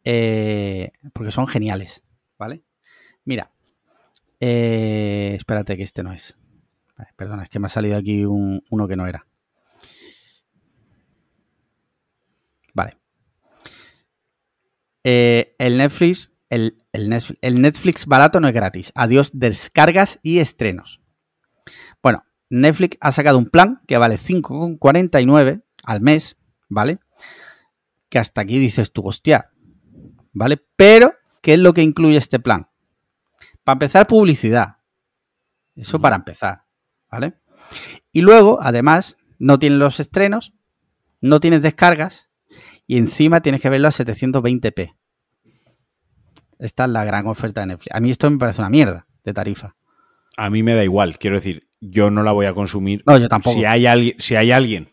eh, porque son geniales, ¿vale? Mira, eh, espérate que este no es. Perdona, es que me ha salido aquí un- uno que no era. Vale. Eh, el Netflix, el Netflix barato no es gratis. Adiós descargas y estrenos. Bueno, Netflix ha sacado un plan que vale 5,49 al mes, ¿vale? Que hasta aquí dices tú, hostia, ¿vale? Pero, ¿qué es lo que incluye este plan? Para empezar, publicidad. Eso para empezar, ¿vale? Y luego, además, no tienes los estrenos, no tienes descargas y encima tienes que verlo a 720p. Esta es la gran oferta de Netflix. A mí esto me parece una mierda de tarifa. A mí me da igual, quiero decir, yo no la voy a consumir. No, yo tampoco. Si hay alguien, si hay alguien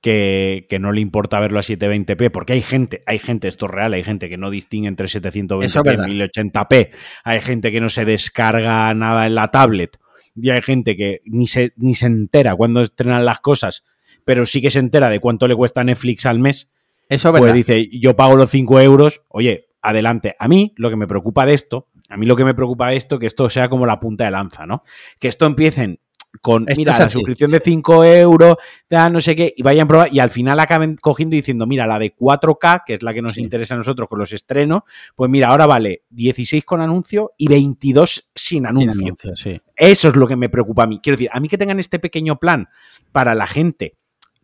que, que no le importa verlo a 720p, porque hay gente, hay gente, esto es real, hay gente que no distingue entre Eso es 720p verdad. y 1080p, hay gente que no se descarga nada en la tablet, y hay gente que ni se, ni se entera cuando estrenan las cosas, pero sí que se entera de cuánto le cuesta Netflix al mes, Eso es pues verdad. dice, yo pago los 5 euros, oye, adelante. A mí lo que me preocupa de esto, a mí lo que me preocupa de esto, que esto sea como la punta de lanza, ¿no? Que esto empiecen con, Esto mira, la así. suscripción de 5 euros, tal, no sé qué, y vayan a probar, y al final acaben cogiendo y diciendo, mira, la de 4K, que es la que nos Sí. interesa a nosotros con los estrenos, pues mira, ahora vale 16 con anuncio y 22 sin Sin anuncio. sí. Eso es lo que me preocupa a mí. Quiero decir, a mí que tengan este pequeño plan para la gente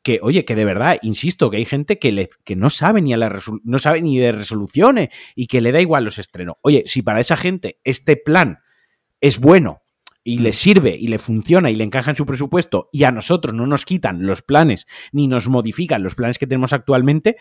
que, oye, que de verdad, insisto, que hay gente que, le, que no sabe ni a la no sabe ni de resoluciones y que le da igual los estrenos. Oye, si para esa gente este plan es bueno y le sirve y le funciona y le encaja en su presupuesto y a nosotros no nos quitan los planes ni nos modifican los planes que tenemos actualmente,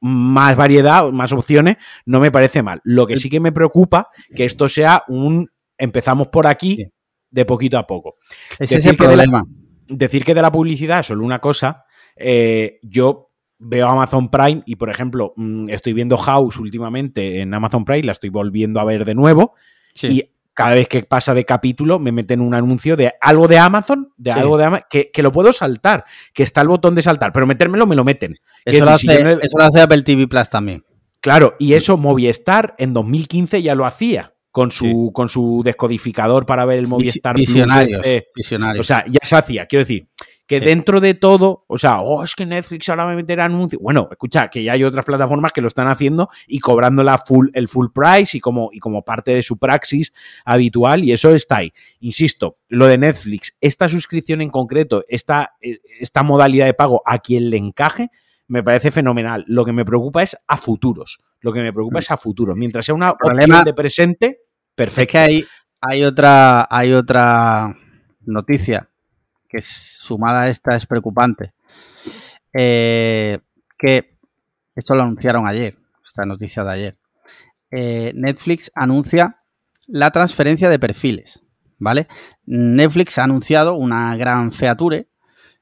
más variedad, más opciones, no me parece mal. Lo que sí que me preocupa que esto sea un empezamos por aquí de poquito a poco. Ese es el problema. decir que de la publicidad solo una cosa, eh, yo veo Amazon Prime y, por ejemplo, mm, estoy viendo House últimamente en Amazon Prime, la estoy volviendo a ver de nuevo. Y cada vez que pasa de capítulo me meten un anuncio de algo de Amazon, de algo de Amazon, que, lo puedo saltar, que está el botón de saltar, pero metérmelo me lo meten. Eso, lo, hace, Apple TV Plus también. Claro, y eso Movistar en 2015 ya lo hacía. Con su, con su descodificador para ver el Movistar visionarios, Plus. Este. O sea, ya se hacía. Quiero decir, que dentro de todo, o sea, oh, es que Netflix ahora me meterá anuncios. Bueno, escucha, que ya hay otras plataformas que lo están haciendo y cobrando la full, el full price y como, y como parte de su praxis habitual, y eso está ahí. Insisto, lo de Netflix, esta suscripción en concreto, esta, eh, esta modalidad de pago a quien le encaje, me parece fenomenal. Lo que me preocupa es a futuros. Lo que me preocupa mm. es a futuros. Mientras sea una problema de presente, perfecto. Es que hay, hay otra, hay otra noticia que sumada a esta es preocupante, eh, que esto lo anunciaron ayer, esta noticia de ayer. Eh, Netflix anuncia la transferencia de perfiles, ¿vale? Netflix ha anunciado una gran feature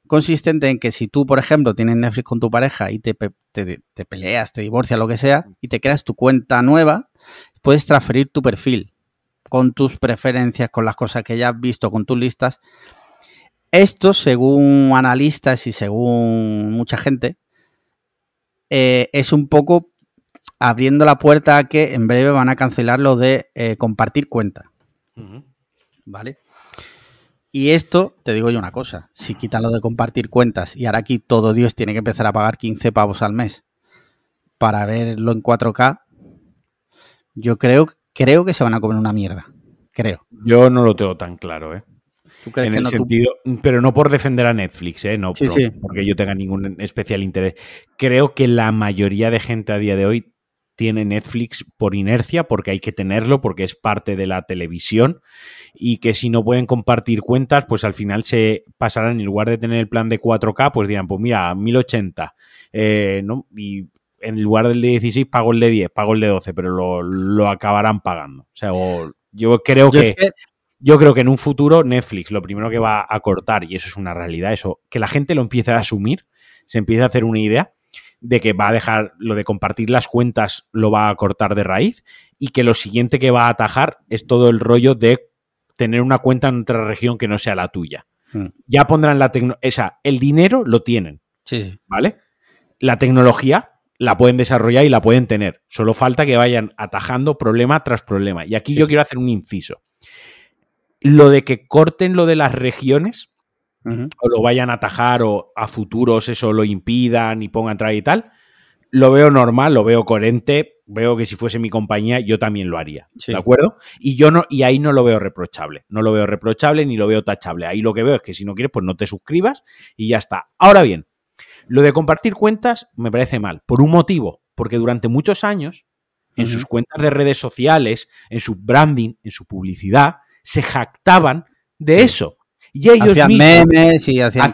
consistente en que si tú, por ejemplo, tienes Netflix con tu pareja y te, te, peleas, te divorcias, lo que sea, y te creas tu cuenta nueva, puedes transferir tu perfil con tus preferencias, con las cosas que ya has visto, con tus listas, esto, según analistas y según mucha gente, eh, es un poco abriendo la puerta a que en breve van a cancelar lo de eh, compartir cuenta. ¿Vale? Y esto, te digo yo una cosa, si quitan lo de compartir cuentas y ahora aquí todo Dios tiene que empezar a pagar 15 pavos al mes para verlo en 4K, yo creo, creo que se van a comer una mierda. Creo. Yo no lo tengo tan claro, ¿eh? En el sentido, pero no por defender a Netflix, ¿eh? no porque yo tenga ningún especial interés. Creo que la mayoría de gente a día de hoy tiene Netflix por inercia, porque hay que tenerlo, porque es parte de la televisión, y que si no pueden compartir cuentas, pues al final se pasarán, en lugar de tener el plan de 4K, pues dirán, pues mira, 1080, eh, ¿no? Y en lugar del de 16 pago el de 10, pago el de 12, pero lo, acabarán pagando. O sea, yo creo que yo creo que en un futuro Netflix lo primero que va a cortar, y eso es una realidad, eso, que la gente lo empiece a asumir, se empiece a hacer una idea de que va a dejar lo de compartir las cuentas, lo va a cortar de raíz, y que lo siguiente que va a atajar es todo el rollo de tener una cuenta en otra región que no sea la tuya. Mm. Ya pondrán la tecnología, el dinero lo tienen, sí. ¿vale? La tecnología la pueden desarrollar y la pueden tener. Solo falta que vayan atajando problema tras problema. Y aquí yo quiero hacer un inciso. Lo de que corten lo de las regiones o lo vayan a atajar o a futuros eso lo impidan y pongan traje y tal, lo veo normal, lo veo coherente, veo que si fuese mi compañía yo también lo haría, ¿de acuerdo? Y yo no y ahí no lo veo reprochable, no lo veo reprochable ni lo veo tachable. Ahí lo que veo es que si no quieres pues no te suscribas y ya está. Ahora bien, lo de compartir cuentas me parece mal, por un motivo, porque durante muchos años en sus cuentas de redes sociales, en su branding, en su publicidad, se jactaban de eso. Y ellos hacían memes y hacían,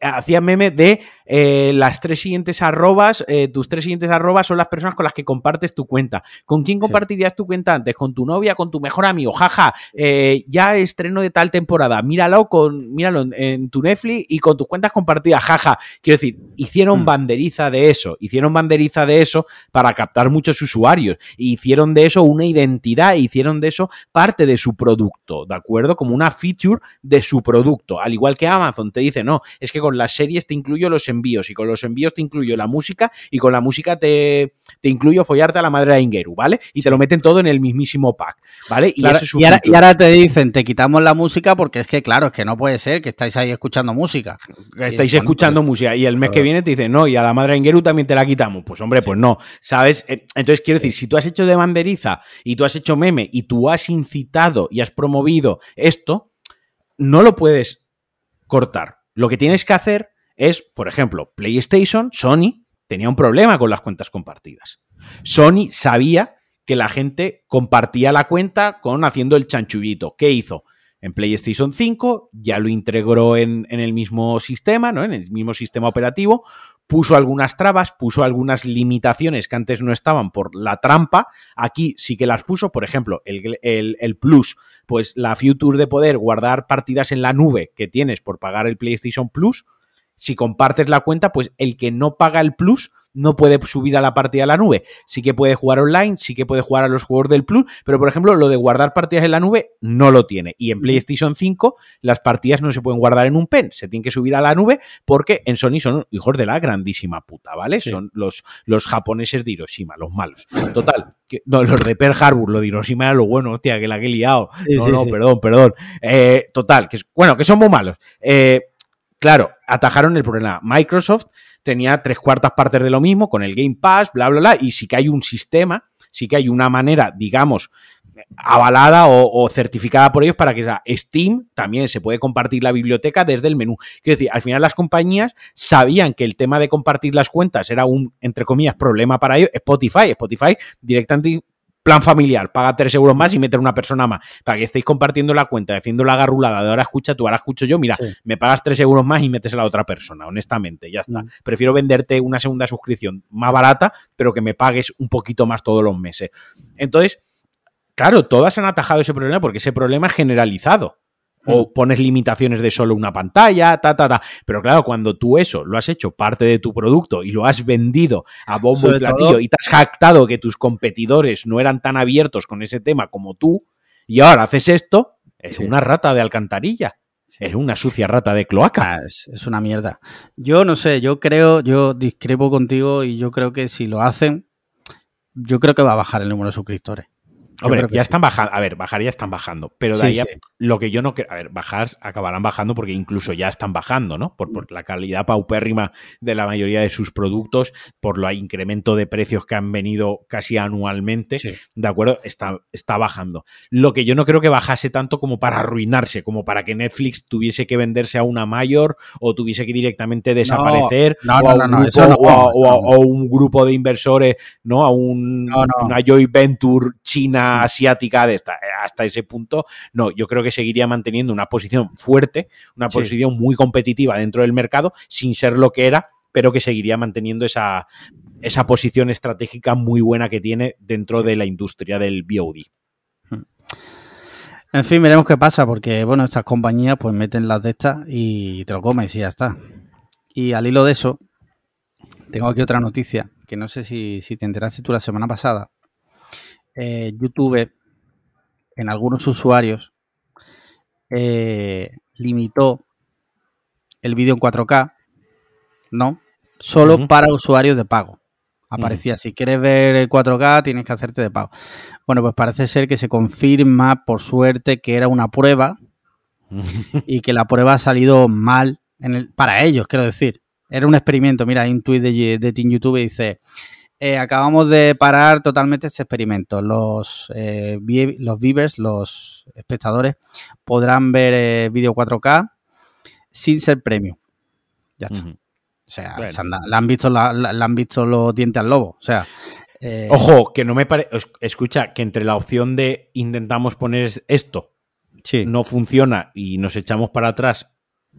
hacían memes de eh, las tres siguientes arrobas, eh, tus tres siguientes arrobas son las personas con las que compartes tu cuenta. ¿Con quién compartirías tu cuenta antes? ¿Con tu novia? ¿Con tu mejor amigo? Jaja, eh, ya estreno de tal temporada, míralo, con, míralo en, tu Netflix y con tus cuentas compartidas, jaja. Quiero decir, hicieron mm. banderiza de eso, hicieron banderiza de eso para captar muchos usuarios, hicieron de eso una identidad, hicieron de eso parte de su producto, ¿de acuerdo? Como una feature de su producto, al igual que Amazon te dice, no, es que con las series te incluyo los envíos y con los envíos te incluyo la música y con la música te, te incluyo follarte a la madre de Ingeru, ¿vale? Y te lo meten todo en el mismísimo pack, ¿vale? Y, ahora, te dicen, te quitamos la música porque es que, claro, es que no puede ser que estáis ahí escuchando música. Estáis escuchando pues, música y el mes que viene te dicen, no, y a la madre de Ingeru también te la quitamos. Pues hombre, pues no, ¿sabes? Eh, entonces quiero decir, si tú has hecho de banderiza y tú has hecho meme y tú has incitado y has promovido esto, no lo puedes cortar. Lo que tienes que hacer es, por ejemplo, PlayStation, Sony tenía un problema con las cuentas compartidas. Sony sabía que la gente compartía la cuenta con haciendo el chanchullito. ¿Qué hizo? en PlayStation 5, ya lo integró en, en, el mismo sistema, ¿no? En el mismo sistema operativo, puso algunas trabas, puso algunas limitaciones que antes no estaban por la trampa. Aquí sí que las puso, por ejemplo, el, el, el Plus, pues la Future de poder guardar partidas en la nube que tienes por pagar el PlayStation Plus. Si compartes la cuenta, pues el que no paga el Plus no puede subir a la partida a la nube. Sí que puede jugar online, sí que puede jugar a los juegos del Plus, pero por ejemplo, lo de guardar partidas en la nube no lo tiene. Y en PlayStation 5 las partidas no se pueden guardar en un pen, se tienen que subir a la nube porque en Sony son hijos de la grandísima puta, ¿vale? Sí. Son los, los japoneses de Hiroshima, los malos. Total, que, no, los de Pearl Harbor, lo de Hiroshima era lo bueno, hostia, que la que he liado. Sí, no, sí, no, perdón, perdón. Eh, total, que bueno, que son muy malos. Eh, claro, atajaron el problema. Microsoft tenía tres cuartas partes de lo mismo con el Game Pass, bla, bla, bla, y sí que hay un sistema, sí que hay una manera, digamos, avalada o, certificada por ellos para que sea Steam también se puede compartir la biblioteca desde el menú. Quiero decir, al final las compañías sabían que el tema de compartir las cuentas era un, entre comillas, problema para ellos. Spotify, Spotify directamente plan familiar, paga 3 euros más y meter una persona más, para que estéis compartiendo la cuenta, haciendo la garrulada de ahora escucha tú, ahora escucho yo, mira, sí. me pagas 3 euros más y metes a la otra persona, honestamente, ya está. Mm. Prefiero venderte una segunda suscripción más barata, pero que me pagues un poquito más todos los meses. Entonces, claro, todas han atajado ese problema porque ese problema es generalizado o pones limitaciones de solo una pantalla, ta, ta, ta. Pero claro, cuando tú eso lo has hecho parte de tu producto y lo has vendido a bombo Sobre y platillo todo... y te has jactado que tus competidores no eran tan abiertos con ese tema como tú, y ahora haces esto, es sí. una rata de alcantarilla. Es una sucia rata de cloaca. Ah, es, es, una mierda. Yo no sé, yo creo, yo discrepo contigo y yo creo que si lo hacen, yo creo que va a bajar el número de suscriptores. Hombre, ya sí. están bajando. A ver, bajar ya están bajando. Pero de sí, ahí a, sí. lo que yo no quiero. A ver, bajar acabarán bajando porque incluso ya están bajando, ¿no? Por, por, la calidad paupérrima de la mayoría de sus productos, por lo incremento de precios que han venido casi anualmente. ¿De acuerdo? Está, está bajando. Lo que yo no creo que bajase tanto como para arruinarse, como para que Netflix tuviese que venderse a una mayor o tuviese que directamente desaparecer. O, a, un grupo de inversores, ¿no? A un, una joint venture china asiática de esta, hasta ese punto, no, yo creo que seguiría manteniendo una posición fuerte, una sí. posición muy competitiva dentro del mercado, sin ser lo que era, pero que seguiría manteniendo esa, esa posición estratégica muy buena que tiene dentro sí. de la industria del VOD. En fin, veremos qué pasa, porque bueno, estas compañías pues meten las de estas y te lo comes y ya está. Y al hilo de eso, tengo aquí otra noticia, que no sé si, si te enteraste tú la semana pasada, eh, YouTube en algunos usuarios eh, limitó el vídeo en 4K, ¿no? Solo uh -huh. para usuarios de pago. Aparecía, uh -huh. si quieres ver el 4K tienes que hacerte de pago. Bueno, pues parece ser que se confirma, por suerte, que era una prueba y que la prueba ha salido mal en el, para ellos, quiero decir. Era un experimento. Mira, hay un tweet de, de Team YouTube y dice eh, acabamos de parar totalmente este experimento. Los, eh, los viewers, los espectadores, podrán ver eh, vídeo 4K sin ser premium. Ya está. Uh -huh. O sea, bueno. se han, han visto, la, la, han visto los dientes al lobo. O sea. Eh, Ojo, que no me parece. Escucha, que entre la opción de intentamos poner esto sí. no funciona y nos echamos para atrás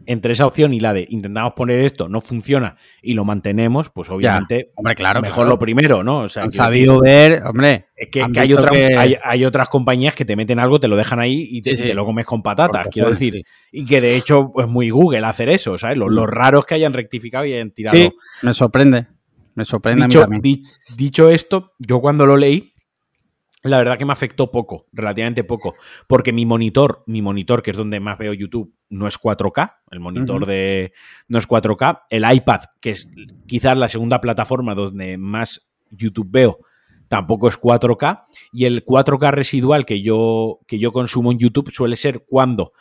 entre esa opción y la de intentamos poner esto, no funciona y lo mantenemos, pues obviamente ya, hombre, claro, mejor claro. lo primero, ¿no? O sea, han sabido decir, ver, hombre. Es que, que, hay, otra, que... Hay, hay, otras compañías que te meten algo, te lo dejan ahí y te, sí, sí. te lo comes con patatas, quiero decir. Sí. Y que de hecho es muy Google hacer eso, ¿sabes? Lo, lo raro es que hayan rectificado y hayan tirado. Sí, me sorprende. Me sorprende dicho, a mí di, dicho esto, yo cuando lo leí, la verdad que me afectó poco, relativamente poco, porque mi monitor, mi monitor, que es donde más veo YouTube, no es 4K, el monitor uh -huh. de no es 4K, el iPad, que es quizás la segunda plataforma donde más YouTube veo, tampoco es 4K, y el 4K residual que yo, que yo consumo en YouTube suele ser cuando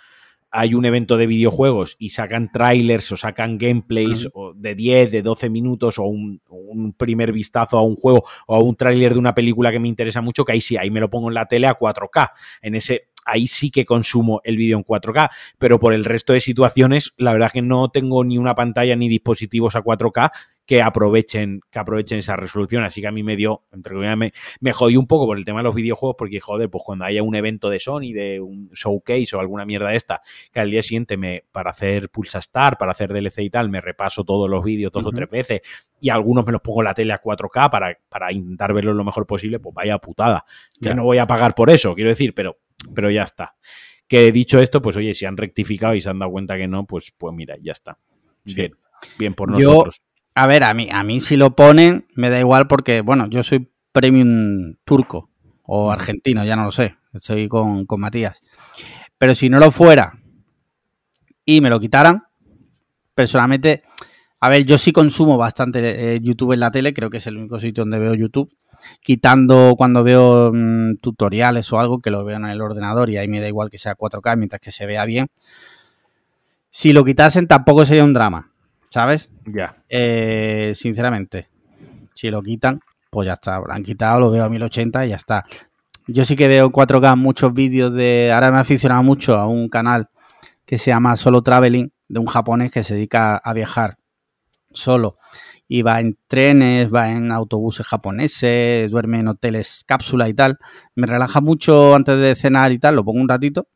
hay un evento de videojuegos y sacan trailers o sacan gameplays uh -huh. de 10, de 12 minutos o un, un primer vistazo a un juego o a un tráiler de una película que me interesa mucho, que ahí sí, ahí me lo pongo en la tele a 4K. En ese, ahí sí que consumo el vídeo en 4K, pero por el resto de situaciones, la verdad es que no tengo ni una pantalla ni dispositivos a 4K que aprovechen, que aprovechen esa resolución. Así que a mí me dio, entre comillas, me, me jodí un poco por el tema de los videojuegos, porque joder, pues cuando haya un evento de Sony, de un showcase o alguna mierda de esta, que al día siguiente me, para hacer Pulsa Star, para hacer DLC y tal, me repaso todos los vídeos dos o tres veces y algunos me los pongo en la tele a 4K para, para intentar verlo lo mejor posible, pues vaya putada. Que no voy a pagar por eso, quiero decir, pero, pero ya está. Que dicho esto, pues oye, si han rectificado y se han dado cuenta que no, pues, pues mira, ya está. Bien, bien por Yo- nosotros. A ver, a mí, a mí si lo ponen, me da igual porque, bueno, yo soy premium turco o argentino, ya no lo sé. Estoy con, con Matías. Pero si no lo fuera y me lo quitaran, personalmente, a ver, yo sí consumo bastante eh, YouTube en la tele, creo que es el único sitio donde veo YouTube, quitando cuando veo mm, tutoriales o algo que lo veo en el ordenador y ahí me da igual que sea 4K mientras que se vea bien. Si lo quitasen tampoco sería un drama, ¿sabes? Ya. Eh, sinceramente, si lo quitan, pues ya está. Lo han quitado, lo veo a 1080 y ya está. Yo sí que veo en 4K muchos vídeos de. Ahora me he aficionado mucho a un canal que se llama Solo Traveling, de un japonés que se dedica a viajar solo. Y va en trenes, va en autobuses japoneses, duerme en hoteles cápsula y tal. Me relaja mucho antes de cenar y tal, lo pongo un ratito.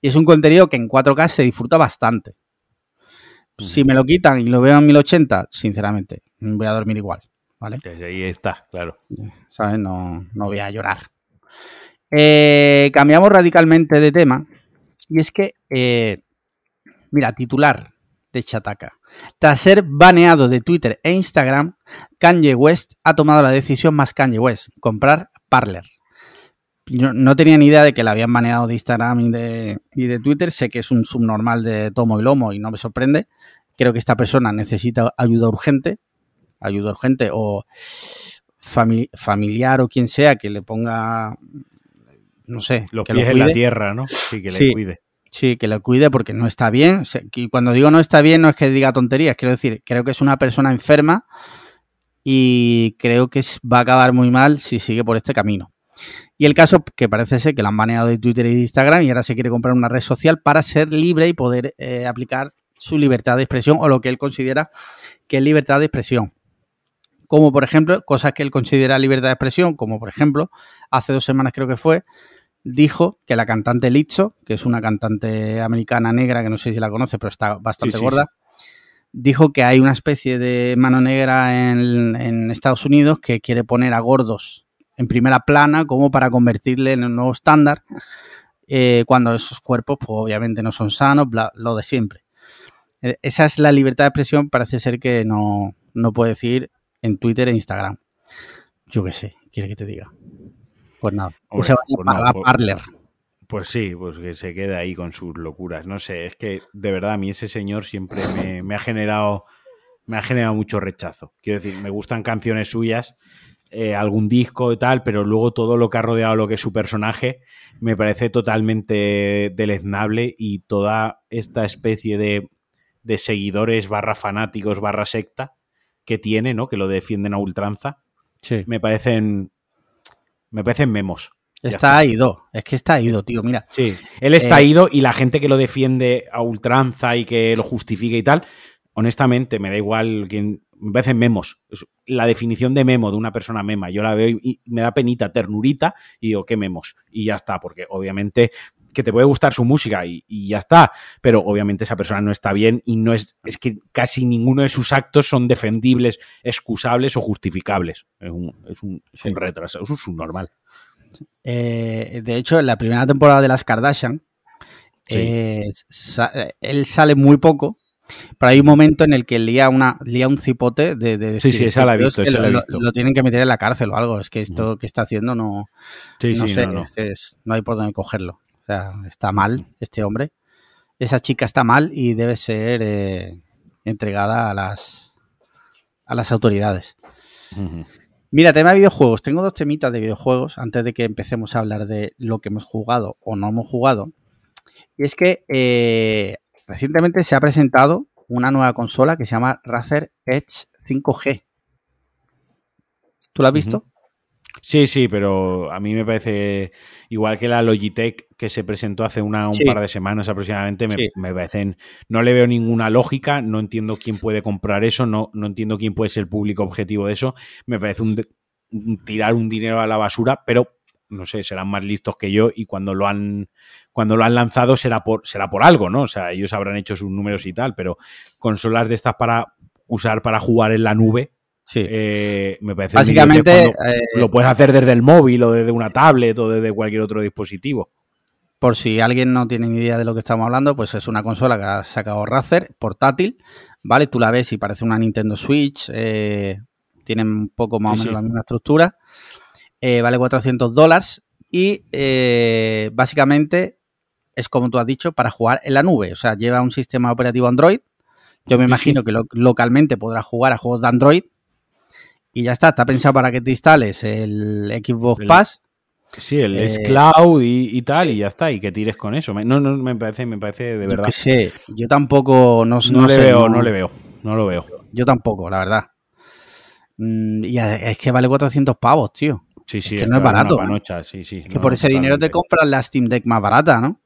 Y es un contenido que en 4K se disfruta bastante. Si me lo quitan y lo veo en 1080, sinceramente, voy a dormir igual, ¿vale? Ahí está, claro. ¿Sabes? No, no voy a llorar. Eh, cambiamos radicalmente de tema. Y es que, eh, mira, titular de Chataka. Tras ser baneado de Twitter e Instagram, Kanye West ha tomado la decisión más Kanye West, comprar Parler. Yo no tenía ni idea de que la habían baneado de Instagram y de, y de Twitter. Sé que es un subnormal de tomo y lomo y no me sorprende. Creo que esta persona necesita ayuda urgente. Ayuda urgente o fami- familiar o quien sea que le ponga, no sé, Los que pies lo en la tierra, ¿no? Sí, que le Sí. cuide. Sí, que lo cuide porque no está bien. Que cuando digo no está bien, no es que diga tonterías. Quiero decir, creo que es una persona enferma y creo que va a acabar muy mal si sigue por este camino. Y el caso que parece ser que lo han baneado de Twitter y de Instagram y ahora se quiere comprar una red social para ser libre y poder eh, aplicar su libertad de expresión o lo que él considera que es libertad de expresión. Como por ejemplo, cosas que él considera libertad de expresión, como por ejemplo, hace dos semanas creo que fue, dijo que la cantante Lizzo, que es una cantante americana negra, que no sé si la conoce, pero está bastante Sí, sí, gorda, dijo que hay una especie de mano negra en, en Estados Unidos que quiere poner a gordos en primera plana como para convertirle en un nuevo estándar, eh, cuando esos cuerpos pues, obviamente no son sanos, bla, lo de siempre. Eh, Esa es la libertad de expresión, parece ser que no, no puede decir en Twitter e Instagram. Yo qué sé, quiere que te diga. Pues nada, Hombre, se pues a no, a pues- Parler. Pues sí, pues que se quede ahí con sus locuras. No sé, es que de verdad a mí ese señor siempre me, me ha generado me ha generado mucho rechazo. Quiero decir, me gustan canciones suyas, eh, algún disco y tal, pero luego todo lo que ha rodeado lo que es su personaje me parece totalmente deleznable y toda esta especie de, de seguidores barra fanáticos barra secta que tiene, ¿no? Que lo defienden a ultranza, Sí. me parecen me parecen memos. Está ido, es que está ido, tío. Mira, Sí, él está Eh, ido y la gente que lo defiende a ultranza y que lo justifica y tal, honestamente, me da igual quién. Me parecen memos. La definición de memo de una persona mema, yo la veo y y me da penita, ternurita, y digo, ¿qué memos? Y ya está, porque obviamente que te puede gustar su música y, y ya está, pero obviamente esa persona no está bien y no es, es que casi ninguno de sus actos son defendibles, excusables o justificables. Es un, es un, es un retraso, es un subnormal. eh, de hecho, en la primera temporada de las Kardashian, Sí. eh, sa- él sale muy poco, pero hay un momento en el que lía, una, lía un cipote de, de Sí, sí, "Este esa la he visto, la he lo, visto". lo tienen que meter en la cárcel o algo. Es que esto que está haciendo no, Sí, no sí, sé, no, no. es que es- no hay por dónde cogerlo. O sea, está mal este hombre. Esa chica está mal y debe ser eh, entregada a las, a las autoridades. Mira, tema de videojuegos. Tengo dos temitas de videojuegos antes de que empecemos a hablar de lo que hemos jugado o no hemos jugado. Y es que eh, recientemente se ha presentado una nueva consola que se llama Razer Edge 5G. ¿Tú la has visto? Sí, sí, pero a mí me parece igual que la Logitech que se presentó hace una, un par de semanas aproximadamente, me, me, parecen, no le veo ninguna lógica, no entiendo quién puede comprar eso, no, no entiendo quién puede ser el público objetivo de eso, me parece un, tirar un dinero a la basura, pero no sé, serán más listos que yo y cuando lo han cuando lo han lanzado será por será por algo, ¿no? O sea, ellos habrán hecho sus números y tal, pero consolas de estas para usar para jugar en la nube, Sí. Eh, me parece Básicamente eh, lo puedes hacer desde el móvil o desde una tablet o desde cualquier otro dispositivo. Por si alguien no tiene ni idea de lo que estamos hablando, pues es una consola que ha sacado Razer, portátil, ¿vale? Tú la ves y parece una Nintendo Switch, eh, tienen un poco más o menos la misma estructura, eh, vale 400 dólares y eh, básicamente es como tú has dicho, para jugar en la nube, o sea, lleva un sistema operativo Android, yo me Sí, imagino sí. que lo- localmente podrás jugar a juegos de Android y ya está, está pensado para que te instales el Xbox El- Pass. Sí, el Eh, es cloud y, y tal, sí. y ya está, y que tires con eso. No, no, me parece, me parece de Yo verdad. qué sé, yo tampoco, no, No, no le sé, veo, no le veo, no lo veo. Yo tampoco, la verdad. Mm, Y es que vale 400 pavos, tío. Sí, sí, que no es barato, panocha, sí, sí. Es que por ese dinero te compras la Steam Deck más barata, ¿no?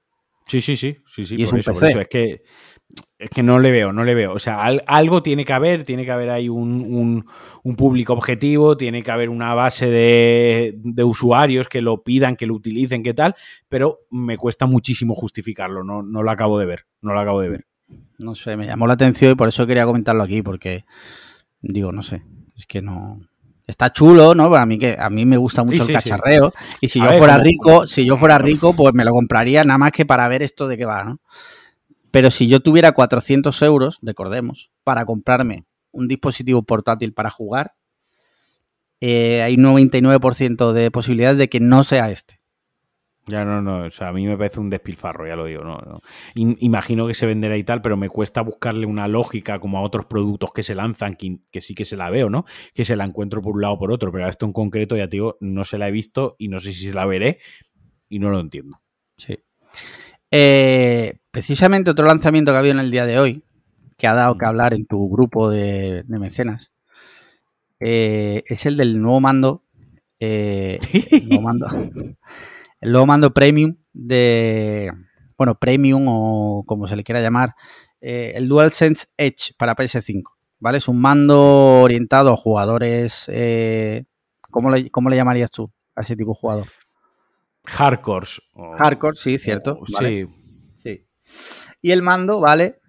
Sí, sí, sí, sí, sí, Y es por un eso, por PC. eso. Es que, es que no le veo, no le veo. O sea, al- algo tiene que haber, tiene que haber ahí un, un- un público objetivo, tiene que haber una base de, de usuarios que lo pidan, que lo utilicen, que tal, pero me cuesta muchísimo justificarlo, no, no lo acabo de ver, no lo acabo de ver. No sé, me llamó la atención y por eso quería comentarlo aquí, porque digo, no sé, es que no. Está chulo, ¿no? A mí que a mí me gusta mucho Sí, el sí, sí. cacharreo. Y si A yo ver, fuera como- rico, si yo fuera rico, pues me lo compraría nada más que para ver esto de qué va, ¿no? Pero si yo tuviera 400 euros, recordemos, para comprarme un dispositivo portátil para jugar, eh, hay un 99% de posibilidades de que no sea este. Ya no, no, o sea, a mí me parece un despilfarro, ya lo digo, no, no. In- imagino que se venderá y tal, pero me cuesta buscarle una lógica como a otros productos que se lanzan, que, que sí que se la veo, ¿no? Que se la encuentro por un lado o por otro, pero a esto en concreto, ya te digo, no se la he visto y no sé si se la veré y no lo entiendo. Sí. Eh, precisamente otro lanzamiento que ha habido en el día de hoy, que ha dado que hablar en tu grupo de, de mecenas, eh, es el del nuevo mando, eh, el nuevo mando, el nuevo mando premium de, bueno, premium o como se le quiera llamar, eh, el DualSense Edge para PS5, ¿vale? Es un mando orientado a jugadores, eh, ¿cómo, le, ¿cómo le llamarías tú a ese tipo de jugador? Hardcores. o- Hardcore, sí, cierto. o- ¿vale? Sí, Sí. Y el mando vale,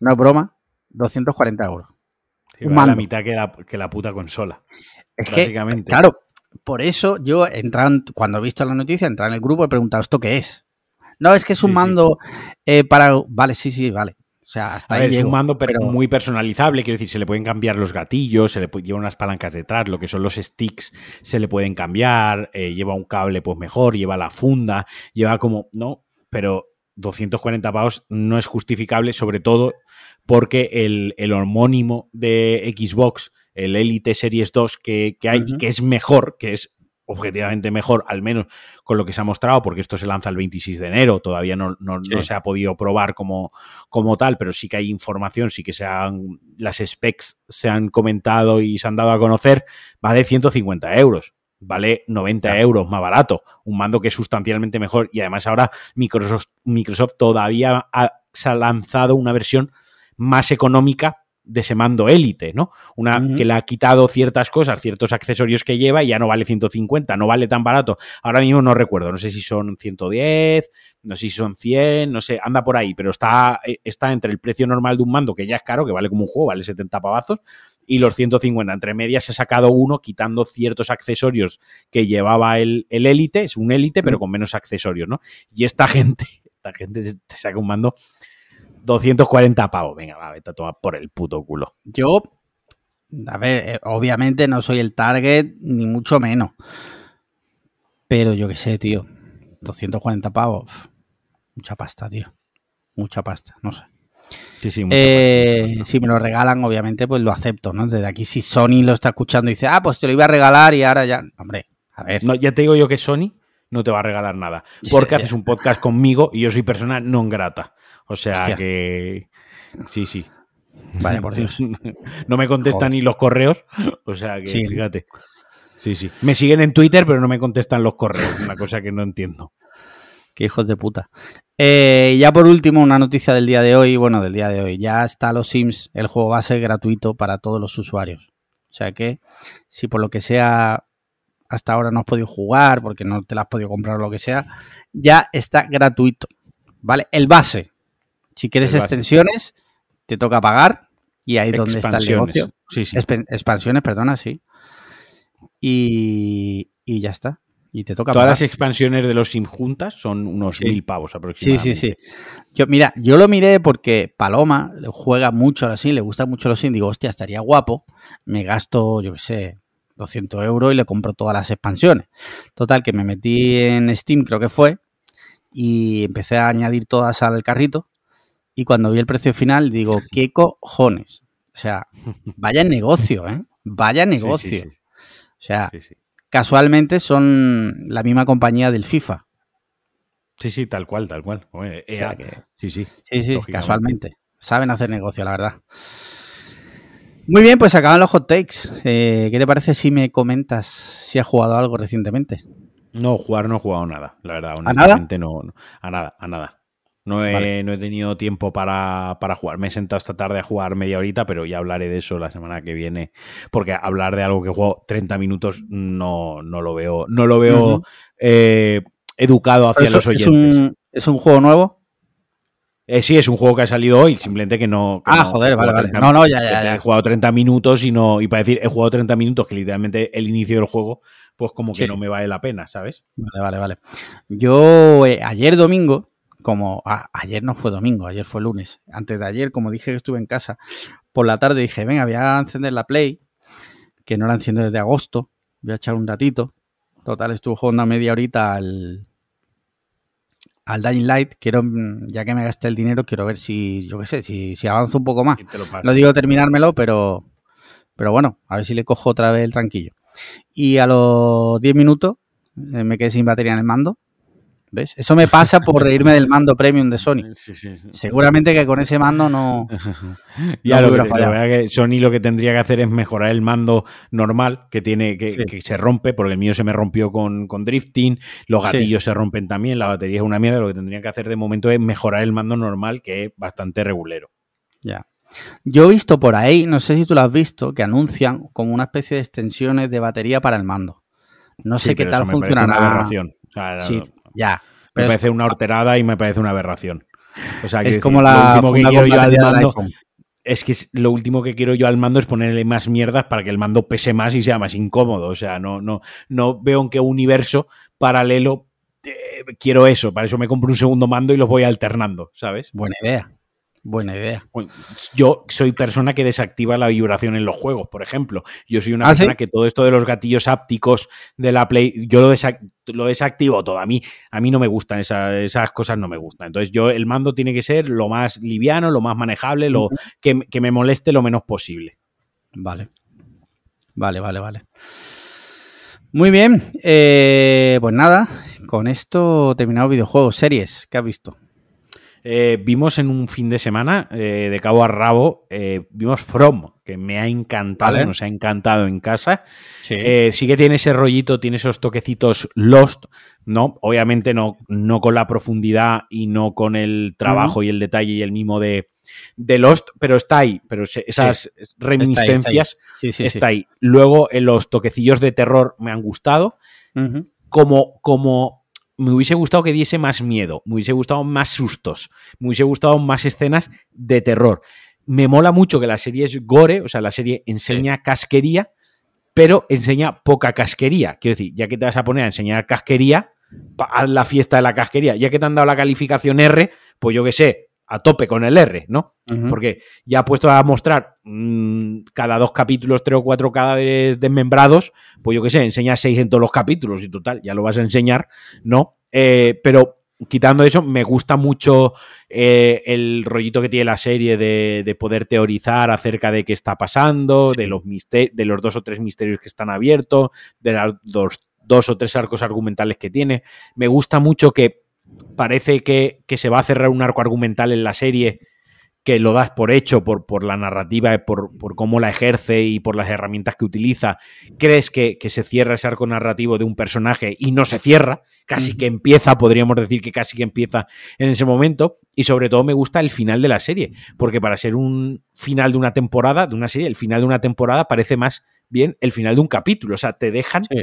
no es broma, 240 euros. sí, un vale la mitad que la, que la puta consola. Es que, Básicamente. claro, por eso yo entrado en- cuando he visto la noticia, entrado en el grupo y he preguntado, ¿esto qué es? No, es que es un Sí, sí. mando eh, para... Vale, sí, sí, vale. O sea, hasta A ahí ver, es un mando per- pero- muy personalizable, quiero decir, se le pueden cambiar los gatillos, se le pu- lleva unas palancas detrás, lo que son los sticks se le pueden cambiar, eh, lleva un cable pues mejor, lleva la funda, lleva como, no, pero 240 pavos no es justificable, sobre todo porque el, el homónimo de Xbox, el Elite Series 2 que, que hay y que es mejor, que es objetivamente mejor, al menos con lo que se ha mostrado, porque esto se lanza el 26 de enero, todavía no, no- no se ha podido probar como, como tal, pero sí que hay información, sí que se han, las specs se han comentado y se han dado a conocer, vale 150 euros, vale 90 Ya. euros más barato, un mando que es sustancialmente mejor y además ahora Microsoft, Microsoft todavía ha, se ha lanzado una versión más económica de ese mando élite, ¿no? Una que le ha quitado ciertas cosas, ciertos accesorios que lleva y ya no vale 150, no vale tan barato. Ahora mismo no recuerdo, no sé si son 110, no sé si son 100, no sé, anda por ahí, pero está, eh, está entre el precio normal de un mando, que ya es caro, que vale como un juego, vale 70 pavazos, y los 150. Entre medias ha sacado uno quitando ciertos accesorios que llevaba el el élite, es un élite, pero Mm. con menos accesorios, ¿no? Y esta gente, esta gente te saca un mando 240 pavos. Venga, va, vete a tomar por el puto culo. Yo, a ver, eh, obviamente no soy el target, ni mucho menos. Pero yo qué sé, tío. 240 pavos. Mucha pasta, tío. Mucha pasta, no sé. Sí, sí, Eh, si me lo regalan, obviamente, pues lo acepto, ¿no? Desde aquí, si Sony lo está escuchando y dice, ah, pues te lo iba a regalar y ahora ya. Hombre, a ver. No, ya te digo yo que Sony no te va a regalar nada. Porque haces un podcast conmigo y yo soy persona non grata. O sea Hostia. que. Sí, sí. Vale, por Dios. no me contestan ni los correos. O sea que, fíjate. Sí, sí. Me siguen en Twitter, pero no me contestan los correos. Una cosa que no entiendo. Qué hijos de puta. Eh, ya por último, una noticia del día de hoy. Bueno, del día de hoy. Ya está los Sims. El juego va a ser gratuito para todos los usuarios. O sea que, si por lo que sea hasta ahora no has podido jugar, porque no te la has podido comprar o lo que sea, ya está gratuito. ¿Vale? El base. Si quieres extensiones, te toca pagar. Y ahí es donde está el negocio. Sí, sí. expansiones, perdona, sí. Y, y ya está. Y te toca Todas las expansiones de los Sim juntas son unos mil pavos aproximadamente. Sí, sí, sí. Yo, mira, yo lo miré porque Paloma juega mucho a los Sim, le gusta mucho los Sim. Digo, hostia, estaría guapo. Me gasto, yo qué sé, 200 euros y le compro todas las expansiones. Total, que me metí en Steam, creo que fue, y empecé a añadir todas al carrito. Y cuando vi el precio final, digo, ¿qué cojones? O sea, vaya negocio, ¿eh? Vaya negocio. o sea, casualmente son la misma compañía del FIFA. Sí, sí, tal cual, tal cual. sí, sí. Sí, sí, casualmente. Saben hacer negocio, la verdad. Muy bien, pues acaban los hot takes. Eh, ¿Qué te parece si me comentas si has jugado algo recientemente? No, jugar no he jugado nada, la verdad. Honestamente, ¿A nada? No, a nada, a nada. No he, no he tenido tiempo para, para, jugar. Me he sentado esta tarde a jugar media horita, pero ya hablaré de eso la semana que viene. Porque hablar de algo que juego 30 minutos no, no lo veo, no lo veo eh, educado hacia los oyentes. ¿es un, ¿Es un juego nuevo? Eh, sí, es un juego que ha salido hoy, simplemente que no. ah, joder, vale, vale. no, no, ya, ya, ya. He jugado 30 minutos y no. Y para decir, he jugado 30 minutos, que literalmente el inicio del juego, pues como que no me vale la pena, ¿sabes? Vale, vale, vale. Yo eh, ayer domingo como ayer no fue domingo, ayer fue lunes. Antes de ayer, como dije que estuve en casa, por la tarde dije, venga, voy a encender la Play, que no la enciendo desde agosto, voy a echar un ratito. Total, estuve jugando a media horita al, al Dying Light. Quiero, ya que me gasté el dinero, quiero ver si, yo qué sé, si, si avanzo un poco más. no digo terminármelo, pero, pero bueno, a ver si le cojo otra vez el tranquillo. Y a los 10 minutos eh, me quedé sin batería en el mando ¿Ves? Eso me pasa por reírme del mando premium de Sony. Seguramente que con ese mando no. ya lo, que, Sony lo que tendría que hacer es mejorar el mando normal que tiene que, se rompe, porque el mío se me rompió con, drifting, los gatillos se rompen también, la batería es una mierda. Lo que tendrían que hacer de momento es mejorar el mando normal, que es bastante regulero. Ya. Yo he visto por ahí, no sé si tú lo has visto, que anuncian como una especie de extensiones de batería para el mando. No sé qué tal funcionará. sí, ya. Me parece una horterada y me parece una aberración. O sea, es como la lo último que quiero yo al mando. Es que lo último que quiero yo al mando es ponerle más mierdas para que el mando pese más y sea más incómodo. O sea, no, no, no veo en qué universo paralelo eh, quiero eso. Para eso me compro un segundo mando y los voy alternando, ¿sabes? Buena idea. Buena idea. Yo soy persona que desactiva la vibración en los juegos, por ejemplo. Yo soy una ¿Ah, persona que todo esto de los gatillos ápticos de la Play, yo lo, lo desactivo todo. A mí, a mí no me gustan esas, cosas, no me gustan. Entonces, yo el mando tiene que ser lo más liviano, lo más manejable, lo que, me moleste lo menos posible. Vale. Vale, vale, vale. Muy bien. Eh, pues nada, con esto terminado videojuegos, series. ¿Qué has visto? Eh, vimos en un fin de semana, eh, de cabo a rabo, eh, vimos From, que me ha encantado, nos ha encantado en casa. Sí. que tiene ese rollito, tiene esos toquecitos Lost, ¿no? Obviamente no, no con la profundidad y no con el trabajo y el detalle y el mimo de, Lost, pero está ahí, pero esas reminiscencias está ahí, Luego, en los toquecillos de terror me han gustado. Como, como me hubiese gustado que diese más miedo, me hubiese gustado más sustos, me hubiese gustado más escenas de terror. Me mola mucho que la serie es gore, o sea, la serie enseña casquería, pero enseña poca casquería. Quiero decir, ya que te vas a poner a enseñar casquería, haz la fiesta de la casquería. Ya que te han dado la calificación R, pues yo qué sé, a tope con el R, ¿no? Porque ya ha puesto a mostrar mm, cada dos capítulos, tres o cuatro cadáveres desmembrados, pues yo qué sé, enseña seis en todos los capítulos y total, ya lo vas a enseñar, ¿no? Eh, pero quitando eso, me gusta mucho eh, el rollito que tiene la serie de, poder teorizar acerca de qué está pasando, de, los de los dos o tres misterios que están abiertos, de los dos o tres arcos argumentales que tiene. Me gusta mucho que parece que, se va a cerrar un arco argumental en la serie que lo das por hecho por, por la narrativa, por, por, cómo la ejerce y por las herramientas que utiliza, crees que, que, se cierra ese arco narrativo de un personaje y no se cierra, casi que empieza, podríamos decir que casi que empieza en ese momento, y sobre todo me gusta el final de la serie, porque para ser un final de una temporada, de una serie, el final de una temporada parece más bien el final de un capítulo, o sea, te dejan... Sí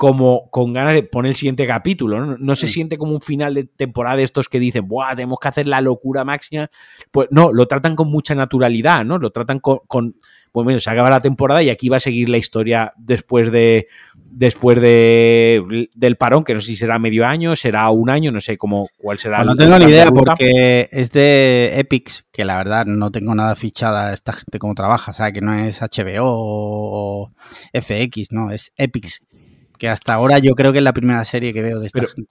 como con ganas de poner el siguiente capítulo, ¿no? No se mm. siente como un final de temporada de estos que dicen, ¡buah! Tenemos que hacer la locura máxima. Pues no, lo tratan con mucha naturalidad, ¿no? Lo tratan con. con pues bueno, se acaba la temporada y aquí va a seguir la historia después de. Después de, del parón, que no sé si será medio año, será un año, no sé cómo cuál será. Pues no tengo ni idea porque es de Epics, que la verdad no tengo nada fichada esta gente como trabaja, o sea, que no es HBO o FX, no, es Epics que hasta ahora yo creo que es la primera serie que veo de esta gente.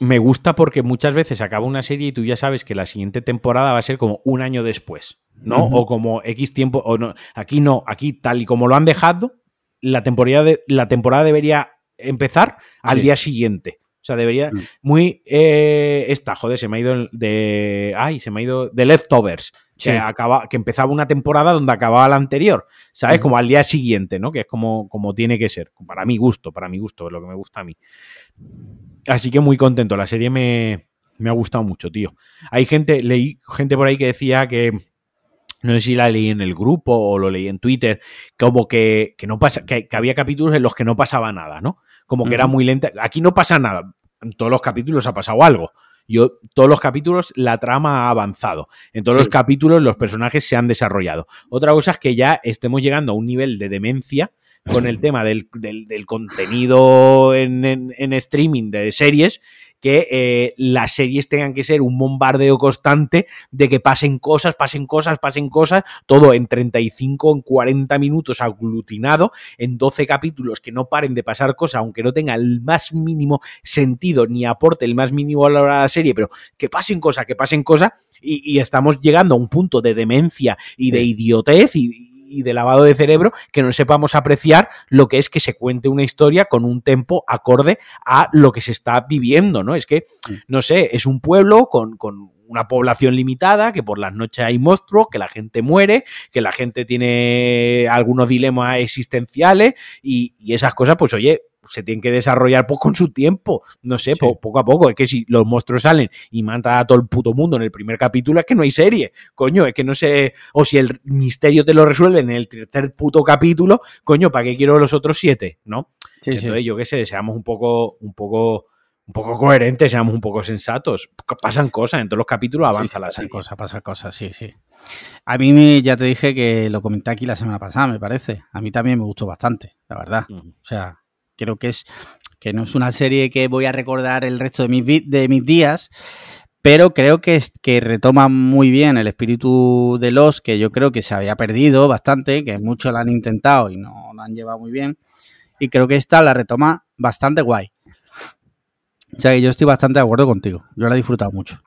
Me gusta porque muchas veces acaba una serie y tú ya sabes que la siguiente temporada va a ser como un año después, ¿no? O como X tiempo, o no. Aquí no, aquí tal y como lo han dejado, la temporada, de, la temporada debería empezar al día siguiente. O sea, debería. Mm. Muy. Eh, esta, joder, se me ha ido de. Ay, se me ha ido. De Leftovers. Que, acaba, que empezaba una temporada donde acababa la anterior. ¿Sabes? Como al día siguiente, ¿no? Que es como, como tiene que ser. Para mi gusto, para mi gusto, es lo que me gusta a mí. Así que muy contento. La serie me, me ha gustado mucho, tío. Hay gente, leí gente por ahí que decía que no sé si la leí en el grupo o lo leí en Twitter, como que, que no pasa, que, había capítulos en los que no pasaba nada, ¿no? Como que era muy lenta. Aquí no pasa nada. En todos los capítulos ha pasado algo. Yo, todos los capítulos, la trama ha avanzado. En todos los capítulos, los personajes se han desarrollado. Otra cosa es que ya estemos llegando a un nivel de demencia con el tema del, del, contenido en, en, streaming de series que eh, las series tengan que ser un bombardeo constante de que pasen cosas, pasen cosas, pasen cosas, todo en 35, en 40 minutos aglutinado, en 12 capítulos que no paren de pasar cosas, aunque no tenga el más mínimo sentido ni aporte el más mínimo a la serie, pero que pasen cosas, que pasen cosas, y, y estamos llegando a un punto de demencia y de idiotez y, y de lavado de cerebro que no sepamos apreciar lo que es que se cuente una historia con un tempo acorde a lo que se está viviendo, ¿no? Es que, no sé, es un pueblo con, con una población limitada, que por las noches hay monstruos, que la gente muere, que la gente tiene algunos dilemas existenciales y, y esas cosas, pues oye, se tienen que desarrollar pues, con su tiempo. No sé, poco a poco. Es que si los monstruos salen y matan a todo el puto mundo en el primer capítulo, es que no hay serie. Coño, es que no sé. O si el misterio te lo resuelven en el tercer puto capítulo, coño, ¿para qué quiero los otros siete? ¿No? Entonces, yo qué sé, seamos un poco, un poco un poco coherentes, seamos un poco sensatos. Pasan cosas, en todos los capítulos avanza la pasan cosas, pasan cosas, sí, sí. A mí ya te dije que lo comenté aquí la semana pasada, me parece. A mí también me gustó bastante, la verdad. O sea, creo que es que no es una serie que voy a recordar el resto de mis, de mis días, pero creo que, es, que retoma muy bien el espíritu de los que yo creo que se había perdido bastante, que muchos la han intentado y no lo han llevado muy bien, y creo que esta la retoma bastante guay. O sea que yo estoy bastante de acuerdo contigo, yo la he disfrutado mucho.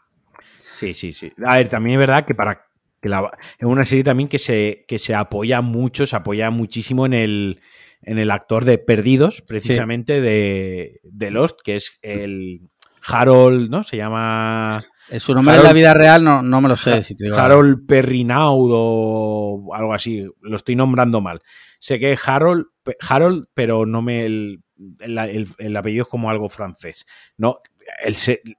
Sí, sí, sí. A ver, también es verdad que para que la, es una serie también que se, que se apoya mucho, se apoya muchísimo en el, en el actor de Perdidos, precisamente de, de, Lost, que es el Harold, ¿no? Se llama... Su nombre en la vida real no, no me lo sé. Si te Harold Perrinaud o algo así, lo estoy nombrando mal. Sé que es Harold, Harold pero no me... El, el, apellido es como algo francés. No, el,